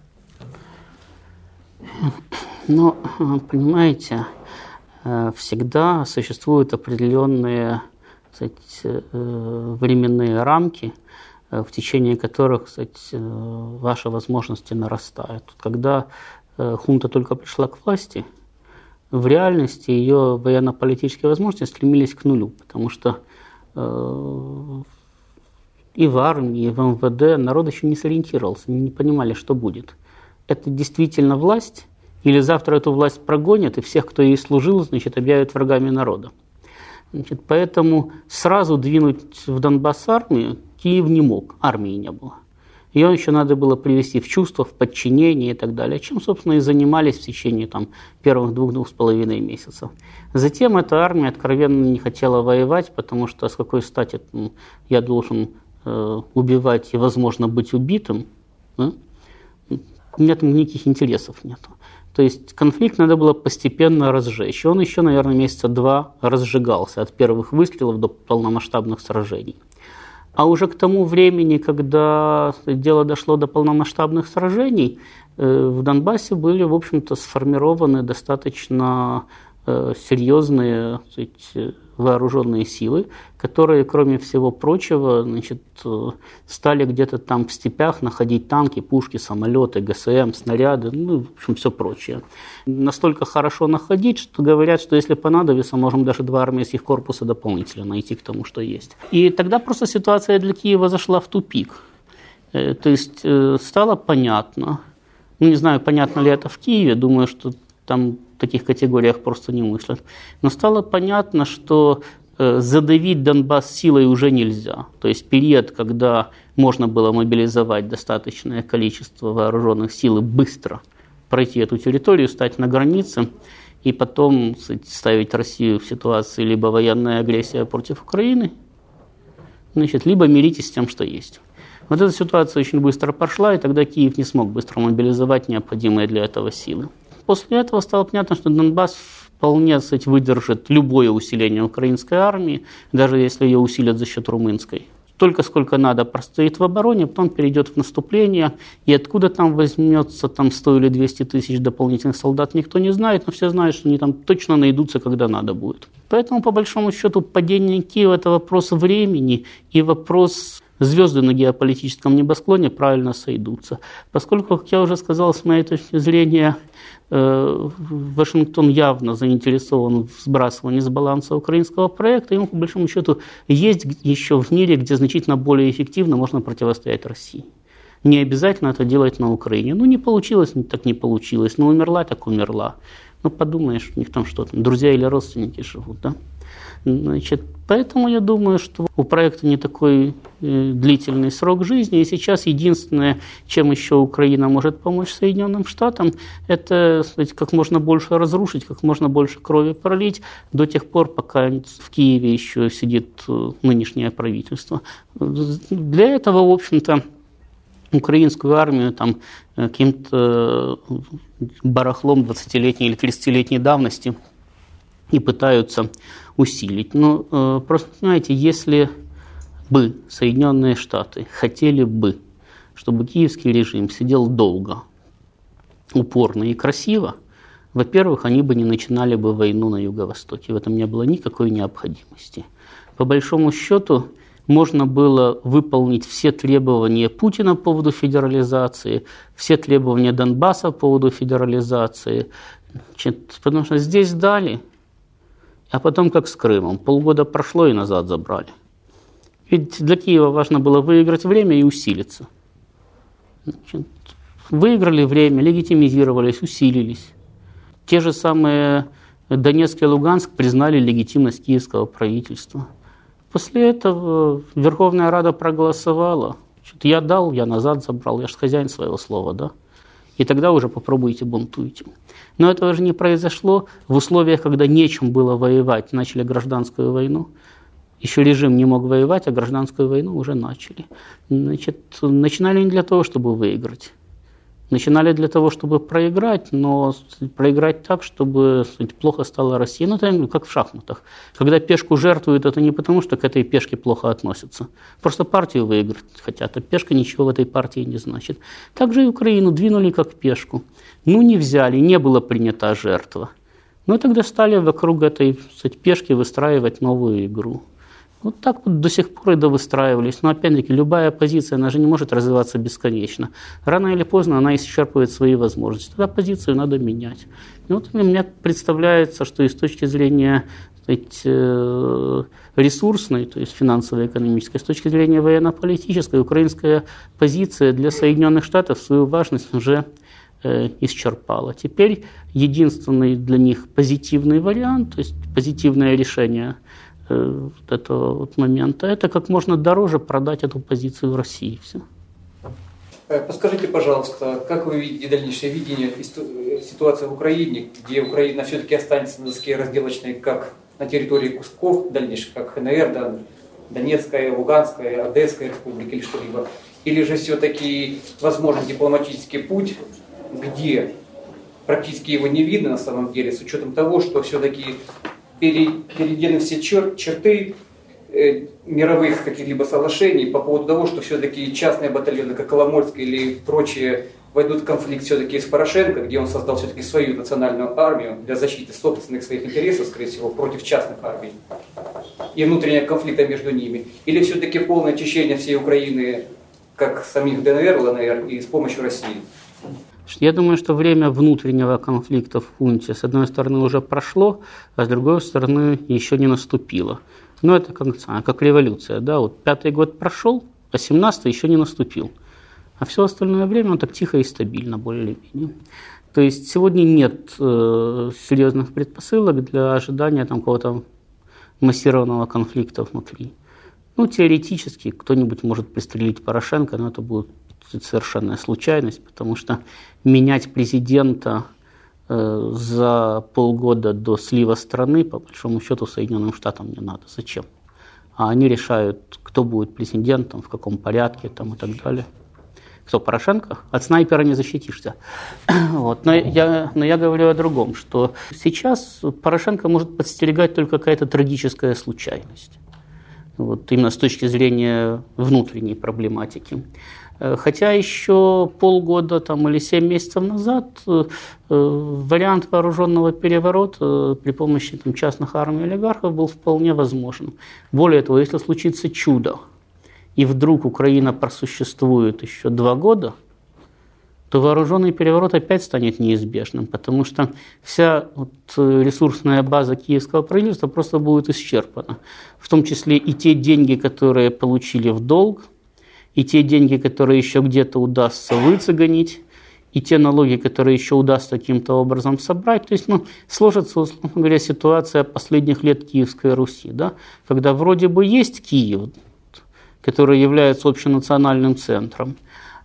Ну, понимаете, э, всегда существуют определенные кстати, э, временные рамки, э, в течение которых кстати, ваши возможности нарастают. Когда хунта только пришла к власти, в реальности ее военно-политические возможности стремились к нулю, потому что и в армии, и в МВД народ еще не сориентировался, не понимали, что будет. Это действительно власть, или завтра эту власть прогонят, и всех, кто ей служил, значит, объявят врагами народа. Значит, поэтому сразу двинуть в Донбасс армию Киев не мог, армии не было. Ее еще надо было привести в чувство, в подчинение и так далее, чем, собственно, и занимались в течение там, первых двух-двух с половиной месяцев. Затем эта армия откровенно не хотела воевать, потому что с какой стати ну, я должен э, убивать и, возможно, быть убитым, да? у меня там никаких интересов нет. То есть конфликт надо было постепенно разжечь. Он еще, наверное, месяца два разжигался от первых выстрелов до полномасштабных сражений. А уже к тому времени, когда дело дошло до полномасштабных сражений, э, в Донбассе были, в общем-то, сформированы достаточно э, серьезные сказать, вооруженные силы, которые, кроме всего прочего, значит, э, стали где-то там в степях находить танки, пушки, самолеты, ГСМ, снаряды, ну, в общем, все прочее. Настолько хорошо находить, что говорят, что если понадобится, можем даже два армейских корпуса дополнительно найти к тому, что есть. И тогда просто ситуация для Киева зашла в тупик. Э, то есть э, стало понятно, ну, не знаю, понятно ли это в Киеве, думаю, что там таких категориях просто не мыслят. Но стало понятно, что э, задавить Донбасс силой уже нельзя. То есть период, когда можно было мобилизовать достаточное количество вооруженных сил и быстро пройти эту территорию, стать на границе и потом ставить Россию в ситуации либо военная агрессия против Украины, значит, либо миритесь с тем, что есть. Вот эта ситуация очень быстро прошла, и тогда Киев не смог быстро мобилизовать необходимые для этого силы. После этого стало понятно, что Донбасс вполне кстати, выдержит любое усиление украинской армии, даже если ее усилят за счет румынской. Только сколько надо простоит в обороне, потом перейдет в наступление, и откуда там возьмется там 100 или 200 тысяч дополнительных солдат, никто не знает, но все знают, что они там точно найдутся, когда надо будет. Поэтому, по большому счету, падение Киева – это вопрос времени и вопрос звезды на геополитическом небосклоне правильно сойдутся. Поскольку, как я уже сказал, с моей точки зрения, Вашингтон явно заинтересован в сбрасывании с баланса украинского проекта, ему, по большому счету, есть еще в мире, где значительно более эффективно можно противостоять России. Не обязательно это делать на Украине. Ну, не получилось, так не получилось. Ну, умерла, так умерла. Ну, подумаешь, у них там что то друзья или родственники живут, да? Значит, поэтому я думаю, что у проекта не такой э, длительный срок жизни. И сейчас единственное, чем еще Украина может помочь Соединенным Штатам, это сказать, как можно больше разрушить, как можно больше крови пролить до тех пор, пока в Киеве еще сидит э, нынешнее правительство. Для этого, в общем-то, украинскую армию там э, каким-то барахлом 20-летней или 30-летней давности и пытаются усилить. Но э, просто, знаете, если бы Соединенные Штаты хотели бы, чтобы киевский режим сидел долго, упорно и красиво, во-первых, они бы не начинали бы войну на Юго-Востоке. В этом не было никакой необходимости. По большому счету, можно было выполнить все требования Путина по поводу федерализации, все требования Донбасса по поводу федерализации. Потому что здесь дали, А потом как с Крымом. Полгода прошло и назад забрали. Ведь для Киева важно было выиграть время и усилиться. Значит, выиграли время, легитимизировались, усилились. Те же самые Донецк и Луганск признали легитимность киевского правительства. После этого Верховная Рада проголосовала. Я дал, я назад забрал, я же хозяин своего слова, да? И тогда уже попробуйте бунтуйте. Но этого же не произошло в условиях, когда нечем было воевать. Начали гражданскую войну. Еще режим не мог воевать, а гражданскую войну уже начали. Значит, начинали не для того, чтобы выиграть. Начинали для того, чтобы проиграть, но проиграть так, чтобы плохо стало России. Ну, это как в шахматах. Когда пешку жертвуют, это не потому, что к этой пешке плохо относятся. Просто партию выиграть хотят, а пешка ничего в этой партии не значит. Также и Украину двинули как пешку. Ну, не взяли, не была принята жертва. Ну, тогда стали вокруг этой сказать, пешки выстраивать новую игру. Вот так вот до сих пор и довыстраивались. Но опять-таки любая позиция, она же не может развиваться бесконечно. Рано или поздно она исчерпывает свои возможности. Тогда позицию надо менять. И вот мне представляется, что и с точки зрения э, ресурсной, то есть финансово-экономической, с точки зрения военно-политической, украинская позиция для Соединенных Штатов свою важность уже э, исчерпала. Теперь единственный для них позитивный вариант, то есть позитивное решение – вот этого вот момента, это как можно дороже продать эту позицию в России. Все. Э, подскажите, пожалуйста, как вы видите дальнейшее видение э, ситуации в Украине, где Украина все-таки останется на доске разделочной как на территории кусков дальнейших, как ХНР, да, Донецкая, Луганская, Одесская республика или что-либо, или же все-таки возможен дипломатический путь, где практически его не видно на самом деле, с учетом того, что все-таки перейдены все чер черты э, мировых каких-либо соглашений по поводу того, что все-таки частные батальоны, как Коломольская или прочие, войдут в конфликт все-таки с Порошенко, где он создал все-таки свою национальную армию для защиты собственных своих интересов, скорее всего, против частных армий и внутреннего конфликта между ними. Или все-таки полное очищение всей Украины, как самих ДНР, ЛНР, и с помощью России. Я думаю, что время внутреннего конфликта в хунте, с одной стороны, уже прошло, а с другой стороны, еще не наступило. Но это как, как революция. Да? Вот пятый год прошел, а семнадцатый еще не наступил. А все остальное время он так тихо и стабильно, более-менее. То есть сегодня нет э, серьезных предпосылок для ожидания там, какого-то массированного конфликта внутри. Ну, теоретически кто-нибудь может пристрелить Порошенко, но это будет совершенная случайность, потому что менять президента э, за полгода до слива страны, по большому счету, Соединенным Штатам не надо. Зачем? А они решают, кто будет президентом, в каком порядке там, и так далее. Кто, Порошенко? От снайпера не защитишься. <clears throat> Вот. Но, я, но я говорю о другом, что сейчас Порошенко может подстерегать только какая-то трагическая случайность. Вот, именно с точки зрения внутренней проблематики. Э, хотя еще полгода там, или семь месяцев назад э, э, вариант вооруженного переворота при помощи там, частных армий олигархов был вполне возможен. Более того, если случится чудо, и вдруг Украина просуществует еще два года, то вооруженный переворот опять станет неизбежным, потому что вся вот ресурсная база киевского правительства просто будет исчерпана. В том числе и те деньги, которые получили в долг, и те деньги, которые еще где-то удастся выцегонить, и те налоги, которые еще удастся каким-то образом собрать. То есть ну, сложится, условно говоря, ситуация последних лет Киевской Руси, да, когда вроде бы есть Киев, который является общенациональным центром,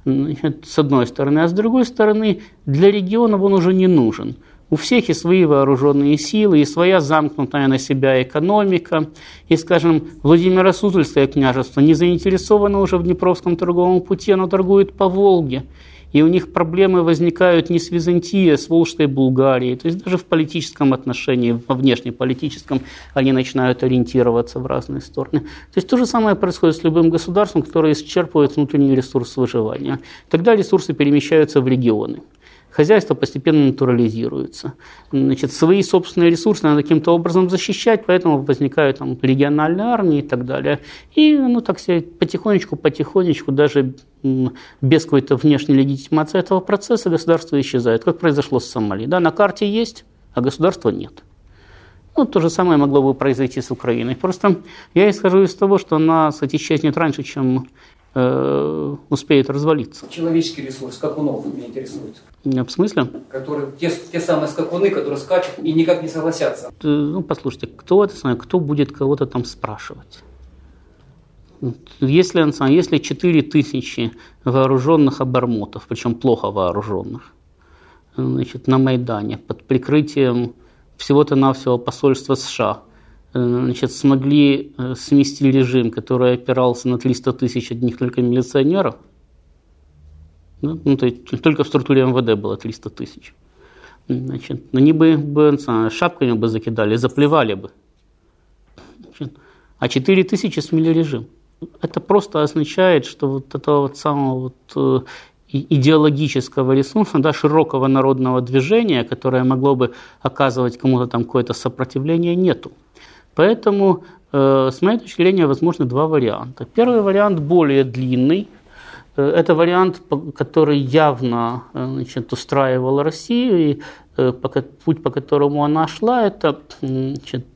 с одной стороны, а с другой стороны, для регионов он уже не нужен – у всех и свои вооруженные силы, и своя замкнутая на себя экономика. И, скажем, Владимиро Суздальское княжество не заинтересовано уже в Днепровском торговом пути, оно торгует по Волге. И у них проблемы возникают не с Византией, а с Волжской Булгарией. То есть даже в политическом отношении, во внешнеполитическом, они начинают ориентироваться в разные стороны. То есть то же самое происходит с любым государством, которое исчерпывает внутренний ресурс выживания. Тогда ресурсы перемещаются в регионы хозяйство постепенно натурализируется. Значит, свои собственные ресурсы надо каким-то образом защищать, поэтому возникают там региональные армии и так далее. И ну, так сказать, потихонечку, потихонечку, даже без какой-то внешней легитимации этого процесса государство исчезает, как произошло с Сомали. Да, на карте есть, а государства нет. Ну, то же самое могло бы произойти с Украиной. Просто я исхожу из того, что она, кстати, исчезнет раньше, чем э, успеет развалиться. Человеческий ресурс, скакунов меня интересует. В смысле? Которые, те, те самые скакуны, которые скачут и никак не согласятся. Ну, послушайте, кто это знает, кто будет кого-то там спрашивать? Если, если 4 тысячи вооруженных обормотов, причем плохо вооруженных, значит, на Майдане под прикрытием всего-то навсего посольства США значит, смогли э, смести режим, который опирался на 300 тысяч одних только милиционеров, ну, ну, то есть только в структуре МВД было 300 тысяч. Значит, они бы, бы шапками бы закидали, заплевали бы. Значит, а 4 тысячи смели режим. Это просто означает, что вот этого вот самого вот э, идеологического ресурса, да, широкого народного движения, которое могло бы оказывать кому-то там какое-то сопротивление, нету. Поэтому, э, с моей точки зрения, возможны два варианта. Первый вариант более длинный. Э, это вариант, который явно значит, устраивал Россию, и путь, по которому она шла, это значит,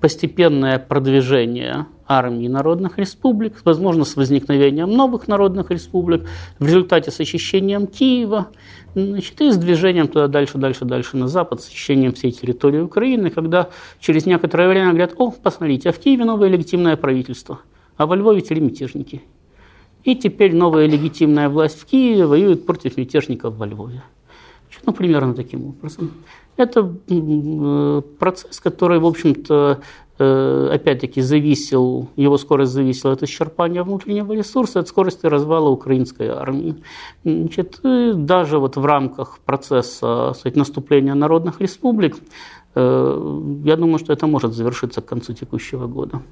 постепенное продвижение армии народных республик, возможно, с возникновением новых народных республик, в результате с очищением Киева, значит, и с движением туда дальше, дальше, дальше на запад, с очищением всей территории Украины, когда через некоторое время говорят, о, посмотрите, а в Киеве новое легитимное правительство, а во Львове теперь мятежники. И теперь новая легитимная власть в Киеве воюет против мятежников во Львове. Ну, примерно таким образом. Это э, процесс, который, в общем-то, Э, опять-таки зависел, его скорость зависела от исчерпания внутреннего ресурса, от скорости развала украинской армии. Значит, даже вот в рамках процесса сказать, наступления народных республик, я думаю, что это может завершиться к концу текущего года.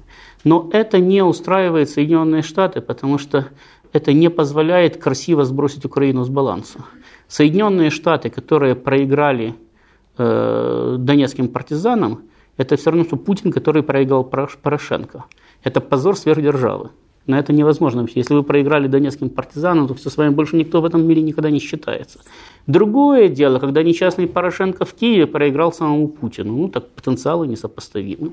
Но это не устраивает Соединенные Штаты, потому что это не позволяет красиво сбросить Украину с баланса. Соединенные Штаты, которые проиграли э, донецким партизанам, это все равно, что Путин, который проиграл Порошенко. Это позор сверхдержавы. На это невозможно. Если вы проиграли донецким партизанам, то все с вами больше никто в этом мире никогда не считается. Другое дело, когда несчастный Порошенко в Киеве проиграл самому Путину. Ну, так потенциалы несопоставимы.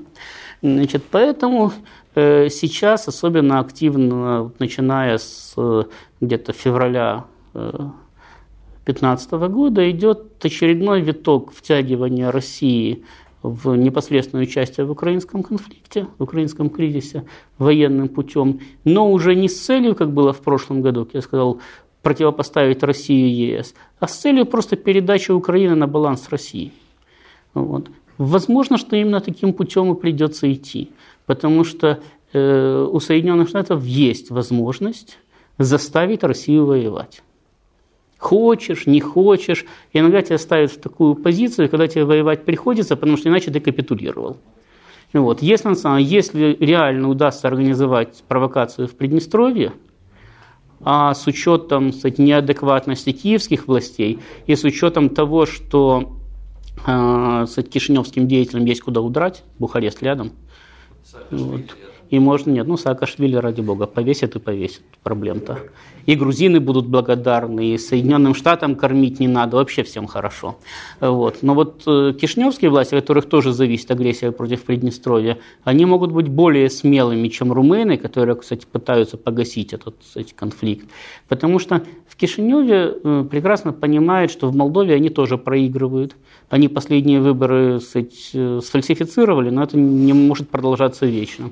Значит, поэтому э, сейчас особенно активно, начиная с э, где-то февраля 2015 э, года, идет очередной виток втягивания России в непосредственное участие в украинском конфликте, в украинском кризисе военным путем, но уже не с целью, как было в прошлом году, как я сказал, противопоставить Россию и ЕС, а с целью просто передачи Украины на баланс России. Вот. Возможно, что именно таким путем и придется идти, потому что э, у Соединенных Штатов есть возможность заставить Россию воевать. Хочешь, не хочешь. И иногда тебя ставят в такую позицию, когда тебе воевать приходится, потому что иначе ты капитулировал. Вот. Если, если реально удастся организовать провокацию в Приднестровье, а с учетом кстати, неадекватности киевских властей и с учетом того, что э, кстати, кишиневским деятелям есть куда удрать, Бухарест рядом, вот. И можно, нет, ну Саакашвили, ради бога, повесят и повесят, проблем-то. И грузины будут благодарны, и Соединенным Штатам кормить не надо, вообще всем хорошо. Вот. Но вот э, кишневские власти, от которых тоже зависит агрессия против Приднестровья, они могут быть более смелыми, чем румыны, которые, кстати, пытаются погасить этот кстати, конфликт. Потому что в Кишиневе э, прекрасно понимают, что в Молдове они тоже проигрывают. Они последние выборы кстати, э, сфальсифицировали, но это не может продолжаться вечно.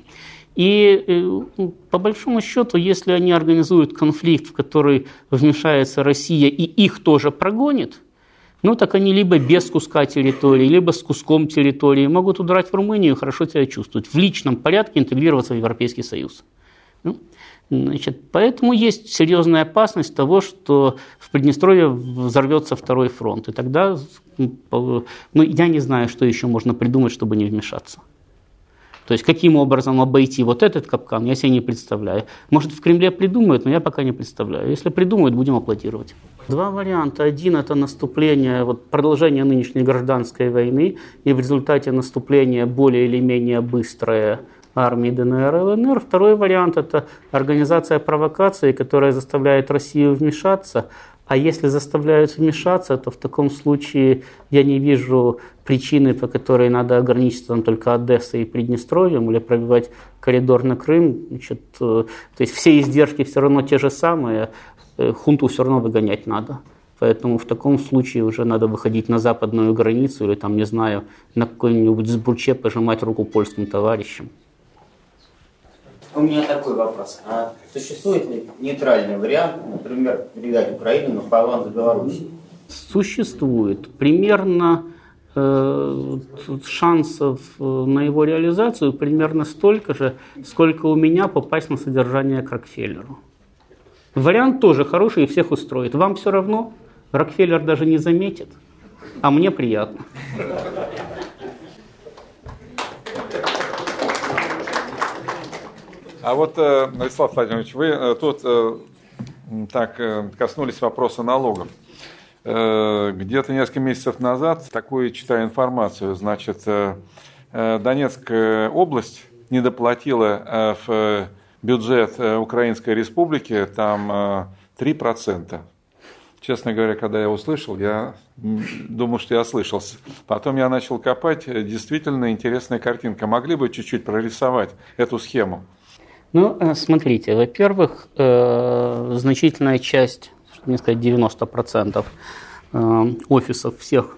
И э, по большому счету, если они организуют конфликт, в который вмешается Россия и их тоже прогонит, ну так они либо без куска территории, либо с куском территории могут удрать в Румынию и хорошо себя чувствовать, в личном порядке интегрироваться в Европейский Союз. Ну, значит, поэтому есть серьезная опасность того, что в Приднестровье взорвется второй фронт. И тогда, ну, я не знаю, что еще можно придумать, чтобы не вмешаться. То есть каким образом обойти вот этот капкан, я себе не представляю. Может в Кремле придумают, но я пока не представляю. Если придумают, будем аплодировать. Два варианта. Один это наступление, вот продолжение нынешней гражданской войны и в результате наступления более или менее быстрое армии ДНР и ЛНР. Второй вариант – это организация провокации, которая заставляет Россию вмешаться, А если заставляют вмешаться, то в таком случае я не вижу причины, по которой надо ограничиться там, только Одессой и Приднестровьем или пробивать коридор на Крым. Значит, э, то есть все издержки все равно те же самые, э, хунту все равно выгонять надо. Поэтому в таком случае уже надо выходить на западную границу или там, не знаю, на какой-нибудь сбурче пожимать руку польским товарищам. У меня такой вопрос. А существует ли нейтральный вариант, например, передать Украину на баланс Беларуси? Существует. Примерно шансов э, на его реализацию примерно столько же, сколько у меня попасть на содержание к Рокфеллеру. Вариант тоже хороший и всех устроит. Вам все равно, Рокфеллер даже не заметит, а мне приятно. А вот, э, Владислав Владимирович, вы э, тут э, так коснулись вопроса налогов. Где-то несколько месяцев назад, такую читаю информацию, значит, Донецкая область не доплатила в бюджет Украинской Республики там 3%. Честно говоря, когда я услышал, я думал, что я ослышался. Потом я начал копать, действительно интересная картинка. Могли бы чуть-чуть прорисовать эту схему? Ну, э, смотрите, во-первых, э, значительная часть, не сказать 90% э, офисов всех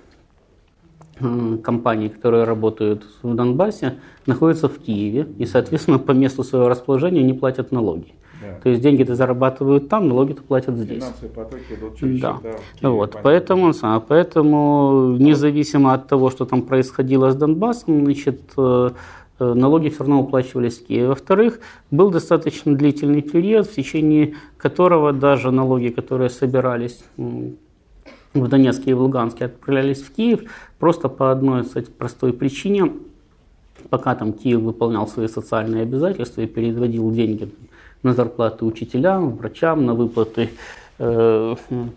компаний, которые работают в Донбассе, находятся в Киеве и, соответственно, по месту своего расположения не платят налоги. Да. То есть деньги-то зарабатывают там, налоги-то платят здесь. потоки идут через да. да вот, поэтому, поэтому независимо от того, что там происходило с Донбассом, значит, Э, налоги все равно уплачивались в Киеве. Во-вторых, был достаточно длительный период, в течение которого даже налоги, которые собирались в Донецке и в Луганске, отправлялись в Киев просто по одной кстати, простой причине. Пока там Киев выполнял свои социальные обязательства и переводил деньги на зарплаты учителям, врачам, на выплаты э,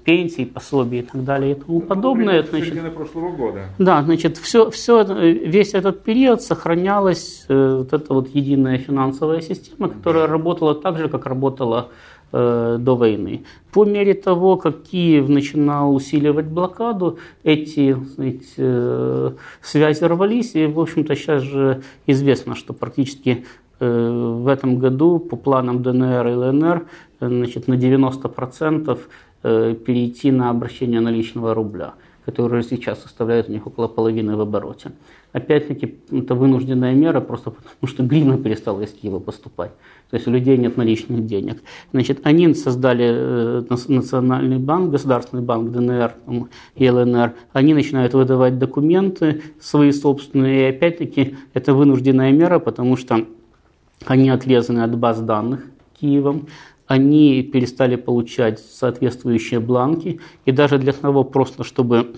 пенсий, пособий и так далее и тому подобное. Значит, прошлого года. Да, значит, все, все, весь этот период сохранялась э, вот эта вот единая финансовая система, которая работала так же, как работала э, до войны. По мере того, как Киев начинал усиливать блокаду, эти знаете, э, связи рвались, и, в общем-то, сейчас же известно, что практически Э, в этом году по планам ДНР и ЛНР значит, на 90% э, перейти на обращение наличного рубля, который сейчас составляет у них около половины в обороте. Опять-таки, это вынужденная мера, просто потому что гривна перестала из Киева поступать. То есть у людей нет наличных денег. Значит, они создали э, Национальный банк, Государственный банк ДНР и ЛНР. Они начинают выдавать документы свои собственные. И опять-таки, это вынужденная мера, потому что они отрезаны от баз данных Киевом, они перестали получать соответствующие бланки, и даже для того просто, чтобы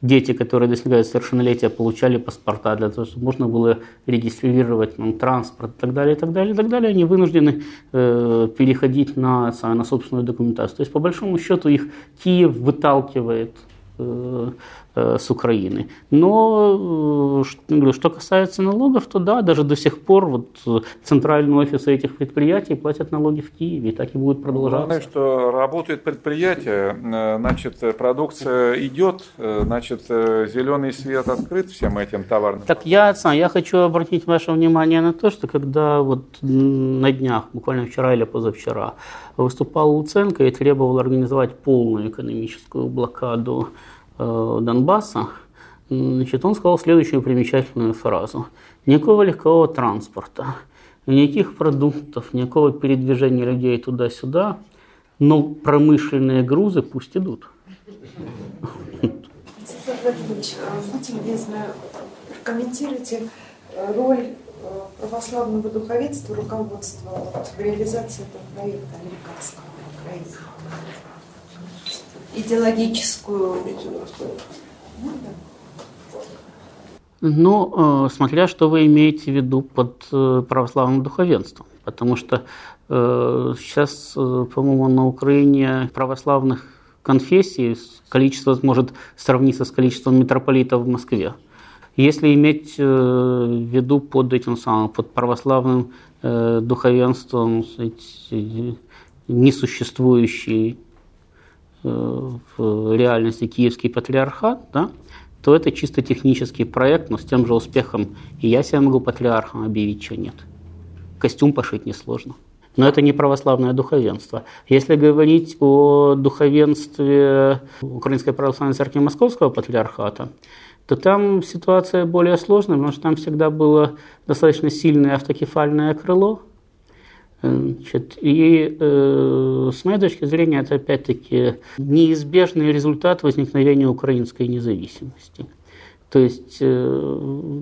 дети, которые достигают совершеннолетия, получали паспорта, для того, чтобы можно было регистрировать ну, транспорт и так далее, и так далее, и так далее, они вынуждены э, переходить на, на собственную документацию. То есть, по большому счету, их Киев выталкивает э, с Украины. Но э, что касается налогов, то да, даже до сих пор вот э, центральные офисы этих предприятий платят налоги в Киеве, и так и будет продолжаться. Главное, что работает предприятие, значит, продукция идет, значит, зеленый свет открыт всем этим товарным. Так я, я хочу обратить ваше внимание на то, что когда вот на днях, буквально вчера или позавчера, выступал Луценко и требовал организовать полную экономическую блокаду Э, Донбасса, значит, он сказал следующую примечательную фразу. Никакого легкового транспорта, никаких продуктов, никакого передвижения людей туда-сюда, но промышленные грузы пусть идут. Владимирович, будьте любезны, прокомментируйте роль э, православного духовенства, руководства вот, в реализации этого проекта американского в идеологическую... Ну, э, смотря что вы имеете в виду под э, православным духовенством. Потому что э, сейчас, по-моему, на Украине православных конфессий количество может сравниться с количеством митрополитов в Москве. Если иметь в виду под этим самым, под православным духовенством сказать, несуществующий в реальности киевский патриархат, да, то это чисто технический проект, но с тем же успехом и я себя могу патриархом объявить, что нет. Костюм пошить несложно. Но это не православное духовенство. Если говорить о духовенстве Украинской православной церкви Московского патриархата, то там ситуация более сложная, потому что там всегда было достаточно сильное автокефальное крыло. Значит, и э, с моей точки зрения это опять-таки неизбежный результат возникновения украинской независимости. То есть, э,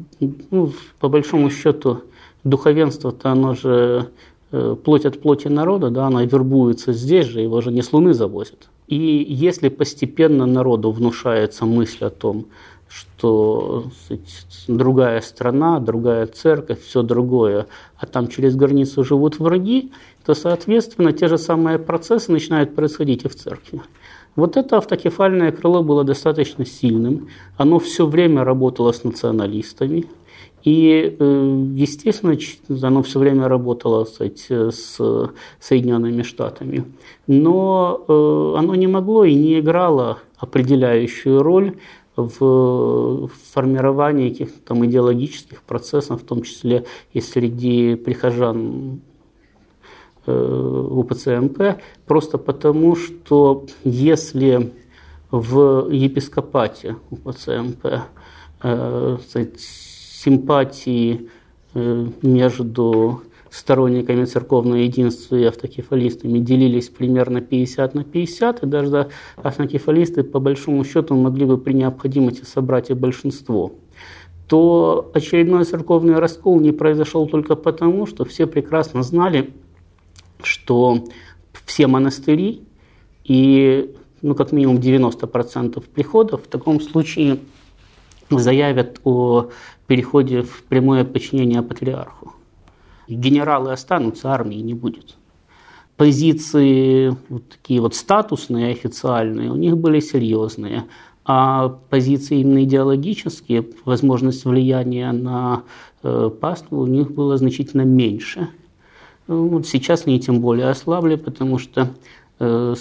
ну, по большому счету, духовенство-то оно же э, плоть от плоти народа, да, оно вербуется здесь же, его же не с Луны завозят. И если постепенно народу внушается мысль о том, что сказать, другая страна, другая церковь, все другое, а там через границу живут враги, то, соответственно, те же самые процессы начинают происходить и в церкви. Вот это автокефальное крыло было достаточно сильным. Оно все время работало с националистами. И, э, естественно, оно все время работало сказать, с Соединенными Штатами. Но э, оно не могло и не играло определяющую роль в формировании каких-то там идеологических процессов, в том числе и среди прихожан э, УПЦ просто потому, что если в епископате УПЦ э, симпатии э, между сторонниками церковного единства и автокефалистами делились примерно 50 на 50, и даже автокефалисты по большому счету могли бы при необходимости собрать и большинство. То очередной церковный раскол не произошел только потому, что все прекрасно знали, что все монастыри и ну, как минимум 90% приходов в таком случае заявят о переходе в прямое подчинение патриарху генералы останутся, армии не будет. Позиции вот такие вот статусные, официальные, у них были серьезные. А позиции именно идеологические, возможность влияния на э, паству у них было значительно меньше. Вот сейчас они тем более ослабли, потому что э,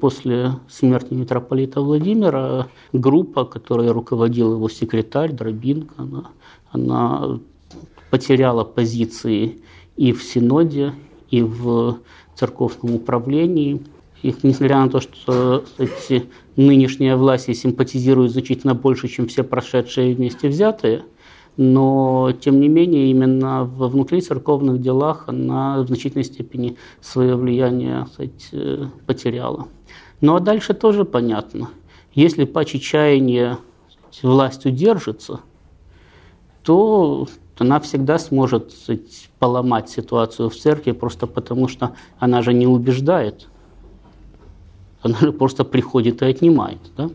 после смерти митрополита Владимира группа, которой руководил его секретарь Дробинка, она, она потеряла позиции и в Синоде, и в церковном управлении. И несмотря на то, что эти нынешняя власть симпатизирует значительно больше, чем все прошедшие вместе взятые, но тем не менее именно во внутрицерковных делах она в значительной степени свое влияние э, потеряла. Ну а дальше тоже понятно. Если по чаяния власть удержится, то она всегда сможет поломать ситуацию в церкви просто потому, что она же не убеждает. Она же просто приходит и отнимает. Да?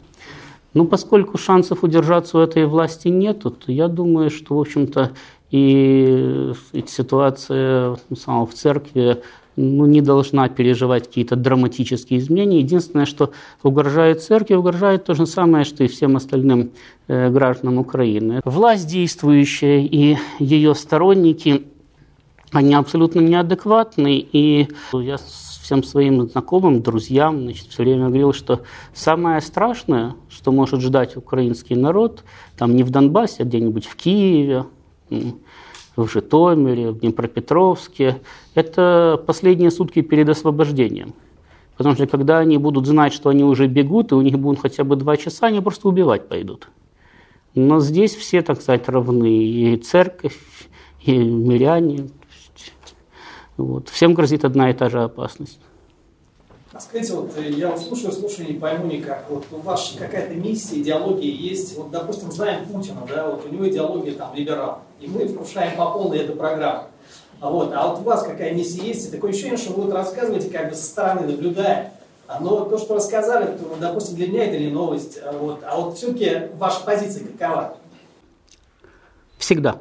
Ну, поскольку шансов удержаться у этой власти нет, то я думаю, что, в общем-то, и, и ситуация в церкви ну, не должна переживать какие-то драматические изменения. Единственное, что угрожает церкви, угрожает то же самое, что и всем остальным э, гражданам Украины. Власть действующая и ее сторонники, они абсолютно неадекватны. И я всем своим знакомым, друзьям значит, все время говорил, что самое страшное, что может ждать украинский народ, там не в Донбассе, а где-нибудь в Киеве, в Житомире, в Днепропетровске. Это последние сутки перед освобождением. Потому что когда они будут знать, что они уже бегут, и у них будут хотя бы два часа, они просто убивать пойдут. Но здесь все, так сказать, равны. И церковь, и миряне. Вот. Всем грозит одна и та же опасность. А скажите, вот э, я вот слушаю, слушаю, не пойму никак. Вот у вас какая-то миссия, идеология есть. Вот, допустим, знаем Путина, да, вот у него идеология там либерал. И мы вкушаем по полной эту программу. А вот, а вот у вас какая миссия есть? И такое ощущение, что вы вот рассказываете как бы со стороны, наблюдая. Но то, что рассказали, то, допустим, для меня это не новость. А вот, а вот все-таки ваша позиция какова? Всегда.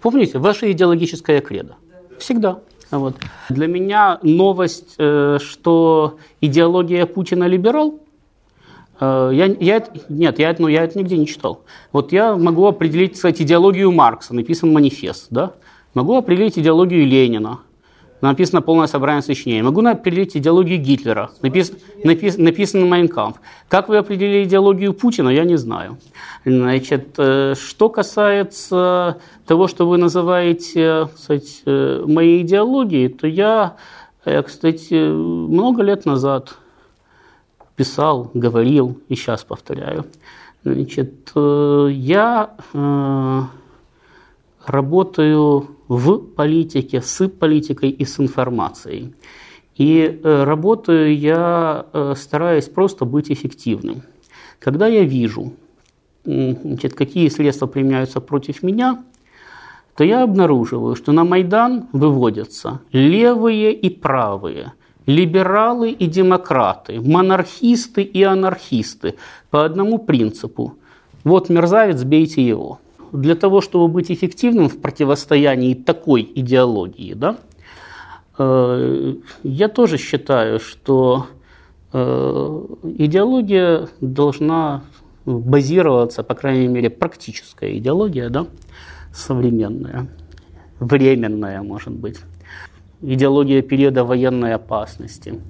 Помните, ваше идеологическое кредо – Всегда. Вот. Для меня новость, э, что идеология Путина либерал, я, я, нет, я, ну, я это нигде не читал. Вот я могу определить, кстати, идеологию Маркса, написан манифест, да? Могу определить идеологию Ленина. написано полное собрание сочинений. Могу определить идеологию Гитлера, напис, напис, написано Майнкамп. Как вы определили идеологию Путина, я не знаю. Значит, э, что касается того, что вы называете кстати, э, моей идеологией, то я, э, кстати, много лет назад писал, говорил и сейчас повторяю. Значит, я работаю в политике, с политикой и с информацией. И э, работаю я, э, стараюсь просто быть эффективным. Когда я вижу, значит, какие средства применяются против меня, то я обнаруживаю, что на Майдан выводятся левые и правые, либералы и демократы, монархисты и анархисты по одному принципу. Вот мерзавец, бейте его для того, чтобы быть эффективным в противостоянии такой идеологии, да, э, я тоже считаю, что э, идеология должна базироваться, по крайней мере, практическая идеология, да, современная, временная, может быть, идеология периода военной опасности,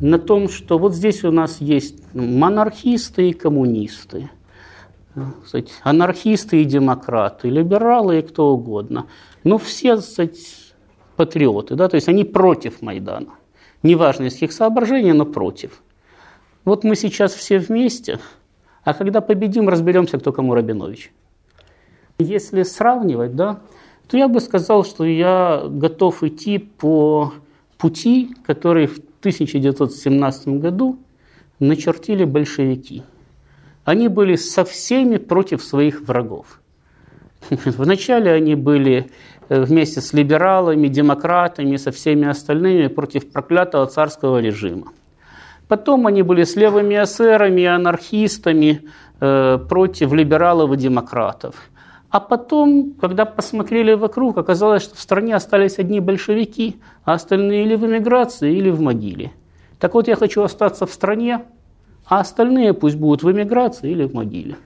на том, что вот здесь у нас есть монархисты и коммунисты – кстати, анархисты и демократы, либералы и кто угодно. Но все кстати, патриоты, да, то есть они против Майдана. Неважно из каких соображений, но против. Вот мы сейчас все вместе, а когда победим, разберемся, кто кому Рабинович. Если сравнивать, да, то я бы сказал, что я готов идти по пути, который в 1917 году начертили большевики – они были со всеми против своих врагов. <laughs> Вначале они были э, вместе с либералами, демократами, со всеми остальными против проклятого царского режима. Потом они были с левыми эсерами, анархистами э, против либералов и демократов. А потом, когда посмотрели вокруг, оказалось, что в стране остались одни большевики, а остальные или в эмиграции, или в могиле. Так вот, я хочу остаться в стране, а остальные пусть будут в эмиграции или в могиле.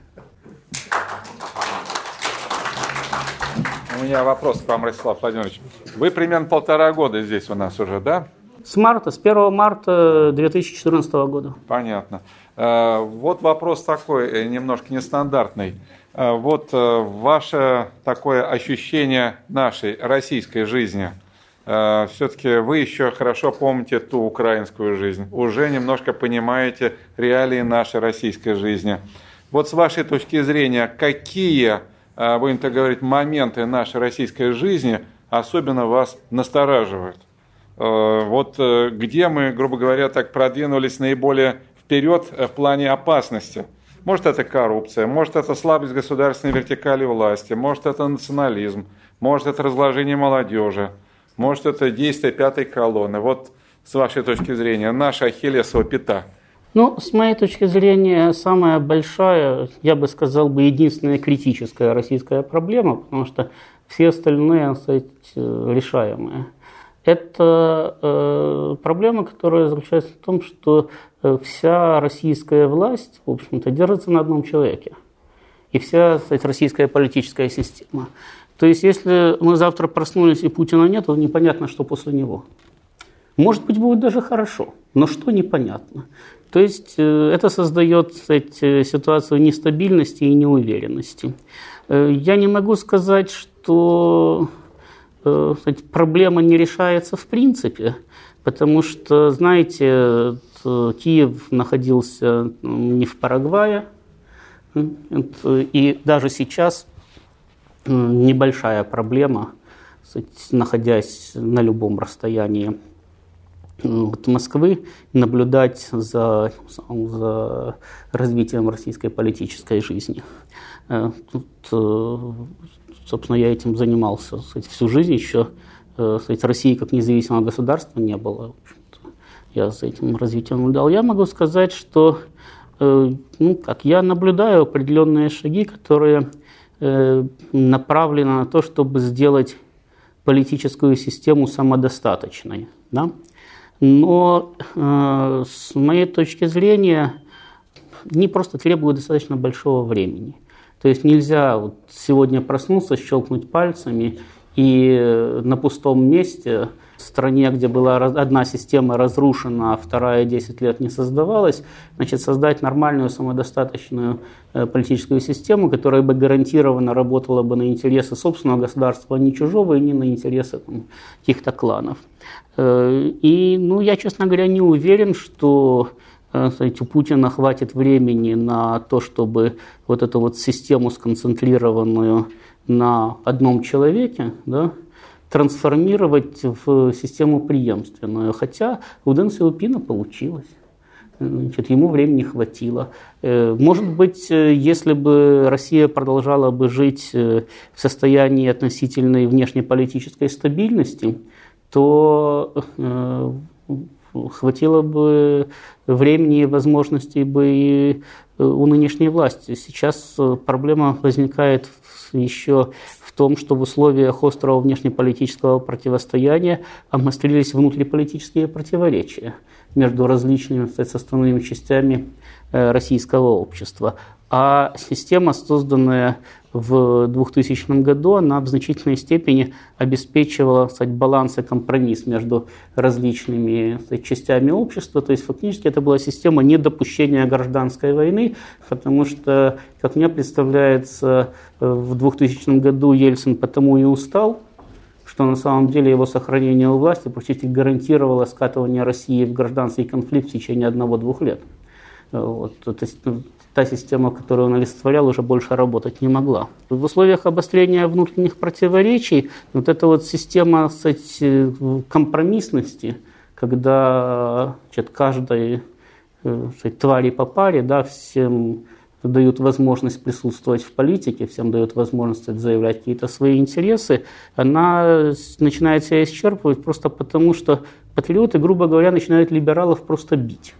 У меня вопрос к вам, Ростислав Владимирович. Вы примерно полтора года здесь у нас уже, да? С марта, с 1 марта 2014 года. Понятно. Э, вот вопрос такой, э, немножко нестандартный. Э, вот ваше такое ощущение нашей российской жизни – Э, все-таки вы еще хорошо помните ту украинскую жизнь, уже немножко понимаете реалии нашей российской жизни. Вот с вашей точки зрения, какие, э, будем так говорить, моменты нашей российской жизни особенно вас настораживают? Э, вот где мы, грубо говоря, так продвинулись наиболее вперед в плане опасности? Может, это коррупция, может, это слабость государственной вертикали власти, может, это национализм, может, это разложение молодежи – может, это действие пятой колонны. Вот с вашей точки зрения, наша ахиллесова пята. Ну, с моей точки зрения, самая большая, я бы сказал, бы единственная критическая российская проблема, потому что все остальные, сказать, решаемые. Это э, проблема, которая заключается в том, что э, вся российская власть, в общем-то, держится на одном человеке. И вся, кстати, российская политическая система. То есть, если мы завтра проснулись и Путина нет, то непонятно, что после него. Может быть, будет даже хорошо, но что непонятно. То есть э, это создает кстати, ситуацию нестабильности и неуверенности. Э, я не могу сказать, что кстати, проблема не решается в принципе, потому что, знаете, Киев находился не в Парагвае, и даже сейчас небольшая проблема, находясь на любом расстоянии от Москвы, наблюдать за, за развитием российской политической жизни. Э, тут, э, собственно, я этим занимался кстати, всю жизнь еще. Э, кстати, России как независимого государства не было. Я за этим развитием наблюдал. Я могу сказать, что ну, как я наблюдаю определенные шаги, которые Э, направлена на то, чтобы сделать политическую систему самодостаточной. Да? Но э, с моей точки зрения не просто требуют достаточно большого времени. То есть нельзя вот сегодня проснуться, щелкнуть пальцами и на пустом месте в стране, где была одна система разрушена, а вторая 10 лет не создавалась, значит, создать нормальную, самодостаточную э, политическую систему, которая бы гарантированно работала бы на интересы собственного государства, а не чужого, и не на интересы каких-то кланов. Э, и, ну, я, честно говоря, не уверен, что сказать, у Путина хватит времени на то, чтобы вот эту вот систему сконцентрированную на одном человеке, да, трансформировать в систему преемственную. Хотя у Дэн Сяопина получилось. Значит, ему времени хватило. Э, может быть, э, если бы Россия продолжала бы жить э, в состоянии относительной внешнеполитической стабильности, то хватило бы времени и возможностей бы и у нынешней власти. Сейчас проблема возникает еще в том, что в условиях острого внешнеполитического противостояния обострились внутриполитические противоречия между различными составными частями э, российского общества. А система, созданная в 2000 году, она в значительной степени обеспечивала кстати, баланс и компромисс между различными кстати, частями общества. То есть фактически это была система недопущения гражданской войны, потому что, как мне представляется, в 2000 году Ельцин потому и устал, что на самом деле его сохранение у власти практически гарантировало скатывание России в гражданский конфликт в течение одного-двух лет. Вот. То есть ну, та система, которую он олицетворял, уже больше работать не могла. В условиях обострения внутренних противоречий вот эта вот система кстати, компромиссности, когда значит, каждой кстати, э, твари по паре, да, всем дают возможность присутствовать в политике, всем дают возможность заявлять какие-то свои интересы, она начинает себя исчерпывать просто потому, что патриоты, грубо говоря, начинают либералов просто бить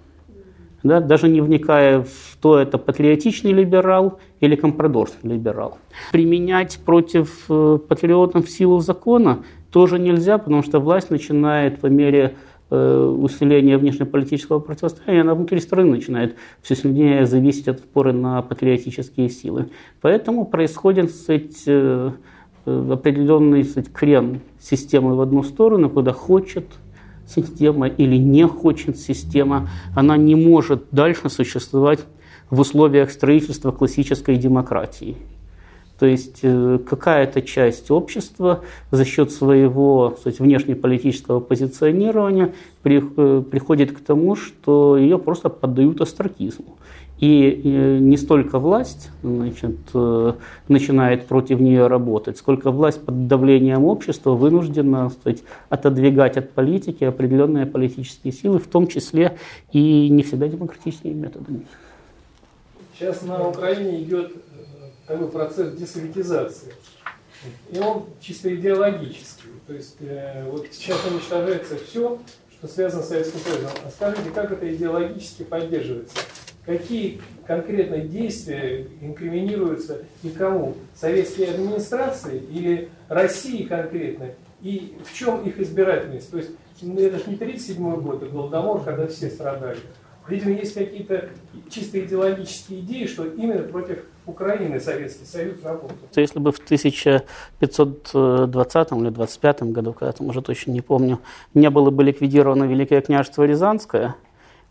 да, даже не вникая в то, это патриотичный либерал или компрадорский либерал. Применять против э, патриотов силу закона тоже нельзя, потому что власть начинает по мере э, усиления внешнеполитического противостояния, она внутри страны начинает все сильнее зависеть от опоры на патриотические силы. Поэтому происходит кстати, э, определенный кстати, крен системы в одну сторону, куда хочет – система или не хочет система, она не может дальше существовать в условиях строительства классической демократии. То есть э, какая-то часть общества за счет своего кстати, внешнеполитического позиционирования э, приходит к тому, что ее просто поддают астракизму. И э, не столько власть значит, э, начинает против нее работать, сколько власть под давлением общества вынуждена сказать, отодвигать от политики определенные политические силы, в том числе и не всегда демократическими методами. Сейчас на Украине идет э, такой процесс десоветизации. И он чисто идеологический. То есть вот сейчас уничтожается все, что связано с Советским Союзом. А скажите, как это идеологически поддерживается? Какие конкретно действия инкриминируются и кому? Советские администрации или России конкретно? И в чем их избирательность? То есть ну, это же не 1937 год, это Голодомор, когда все страдали. Видимо, есть какие-то чисто идеологические идеи, что именно против Украины Советский Союз работал. Если бы в 1520 или 25 году, когда там уже точно не помню, не было бы ликвидировано Великое княжество Рязанское,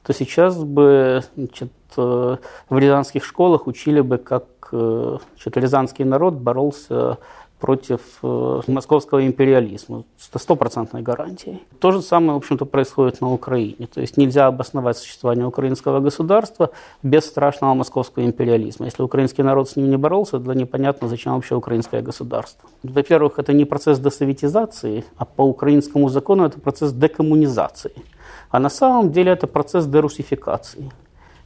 то сейчас бы значит, э, в рязанских школах учили бы, как э, значит, рязанский народ боролся против э, московского империализма с стопроцентной гарантией. То же самое, в общем-то, происходит на Украине. То есть нельзя обосновать существование украинского государства без страшного московского империализма. Если украинский народ с ним не боролся, то непонятно, зачем вообще украинское государство. Во-первых, это не процесс десоветизации, а по украинскому закону это процесс декоммунизации. А на самом деле это процесс дерусификации.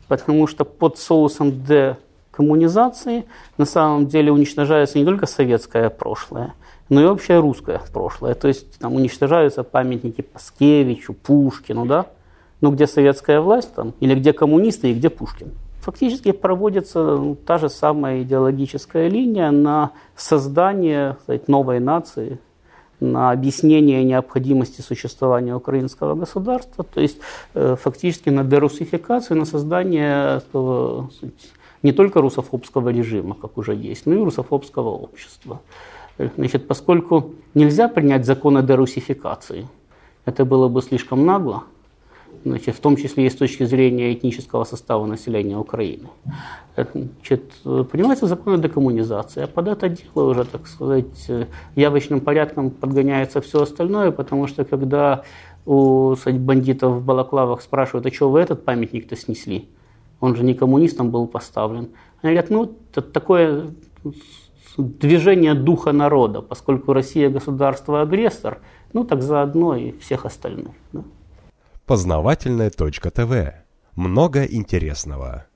Потому что под соусом декоммунизации на самом деле уничтожается не только советское прошлое, но и вообще русское прошлое. То есть там уничтожаются памятники Паскевичу, Пушкину, да? Ну, где советская власть там, или где коммунисты и где Пушкин. Фактически проводится ну, та же самая идеологическая линия на создание сказать, новой нации, на объяснение необходимости существования украинского государства, то есть э, фактически на дерусификацию, на создание этого, не только русофобского режима, как уже есть, но и русофобского общества. Значит, поскольку нельзя принять закон о дерусификации, Это было бы слишком нагло, значит, в том числе и с точки зрения этнического состава населения Украины. Значит, принимается закон о декоммунизации, а под это дело уже, так сказать, явочным порядком подгоняется все остальное, потому что когда у бандитов в балаклавах спрашивают, а что вы этот памятник-то снесли? Он же не коммунистом был поставлен. Они говорят, ну, это такое движение духа народа, поскольку Россия государство-агрессор, ну так заодно и всех остальных. Да. Познавательная точка ТВ. Много интересного.